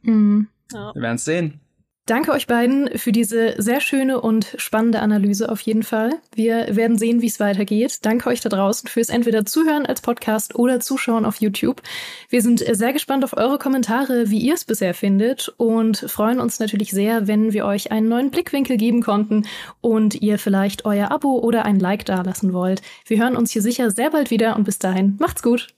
Mhm. Ja. Wir werden es sehen. Danke euch beiden für diese sehr schöne und spannende Analyse auf jeden Fall. Wir werden sehen, wie es weitergeht. Danke euch da draußen fürs entweder Zuhören als Podcast oder Zuschauen auf YouTube. Wir sind sehr gespannt auf eure Kommentare, wie ihr es bisher findet und freuen uns natürlich sehr, wenn wir euch einen neuen Blickwinkel geben konnten und ihr vielleicht euer Abo oder ein Like dalassen wollt. Wir hören uns hier sicher sehr bald wieder und bis dahin macht's gut.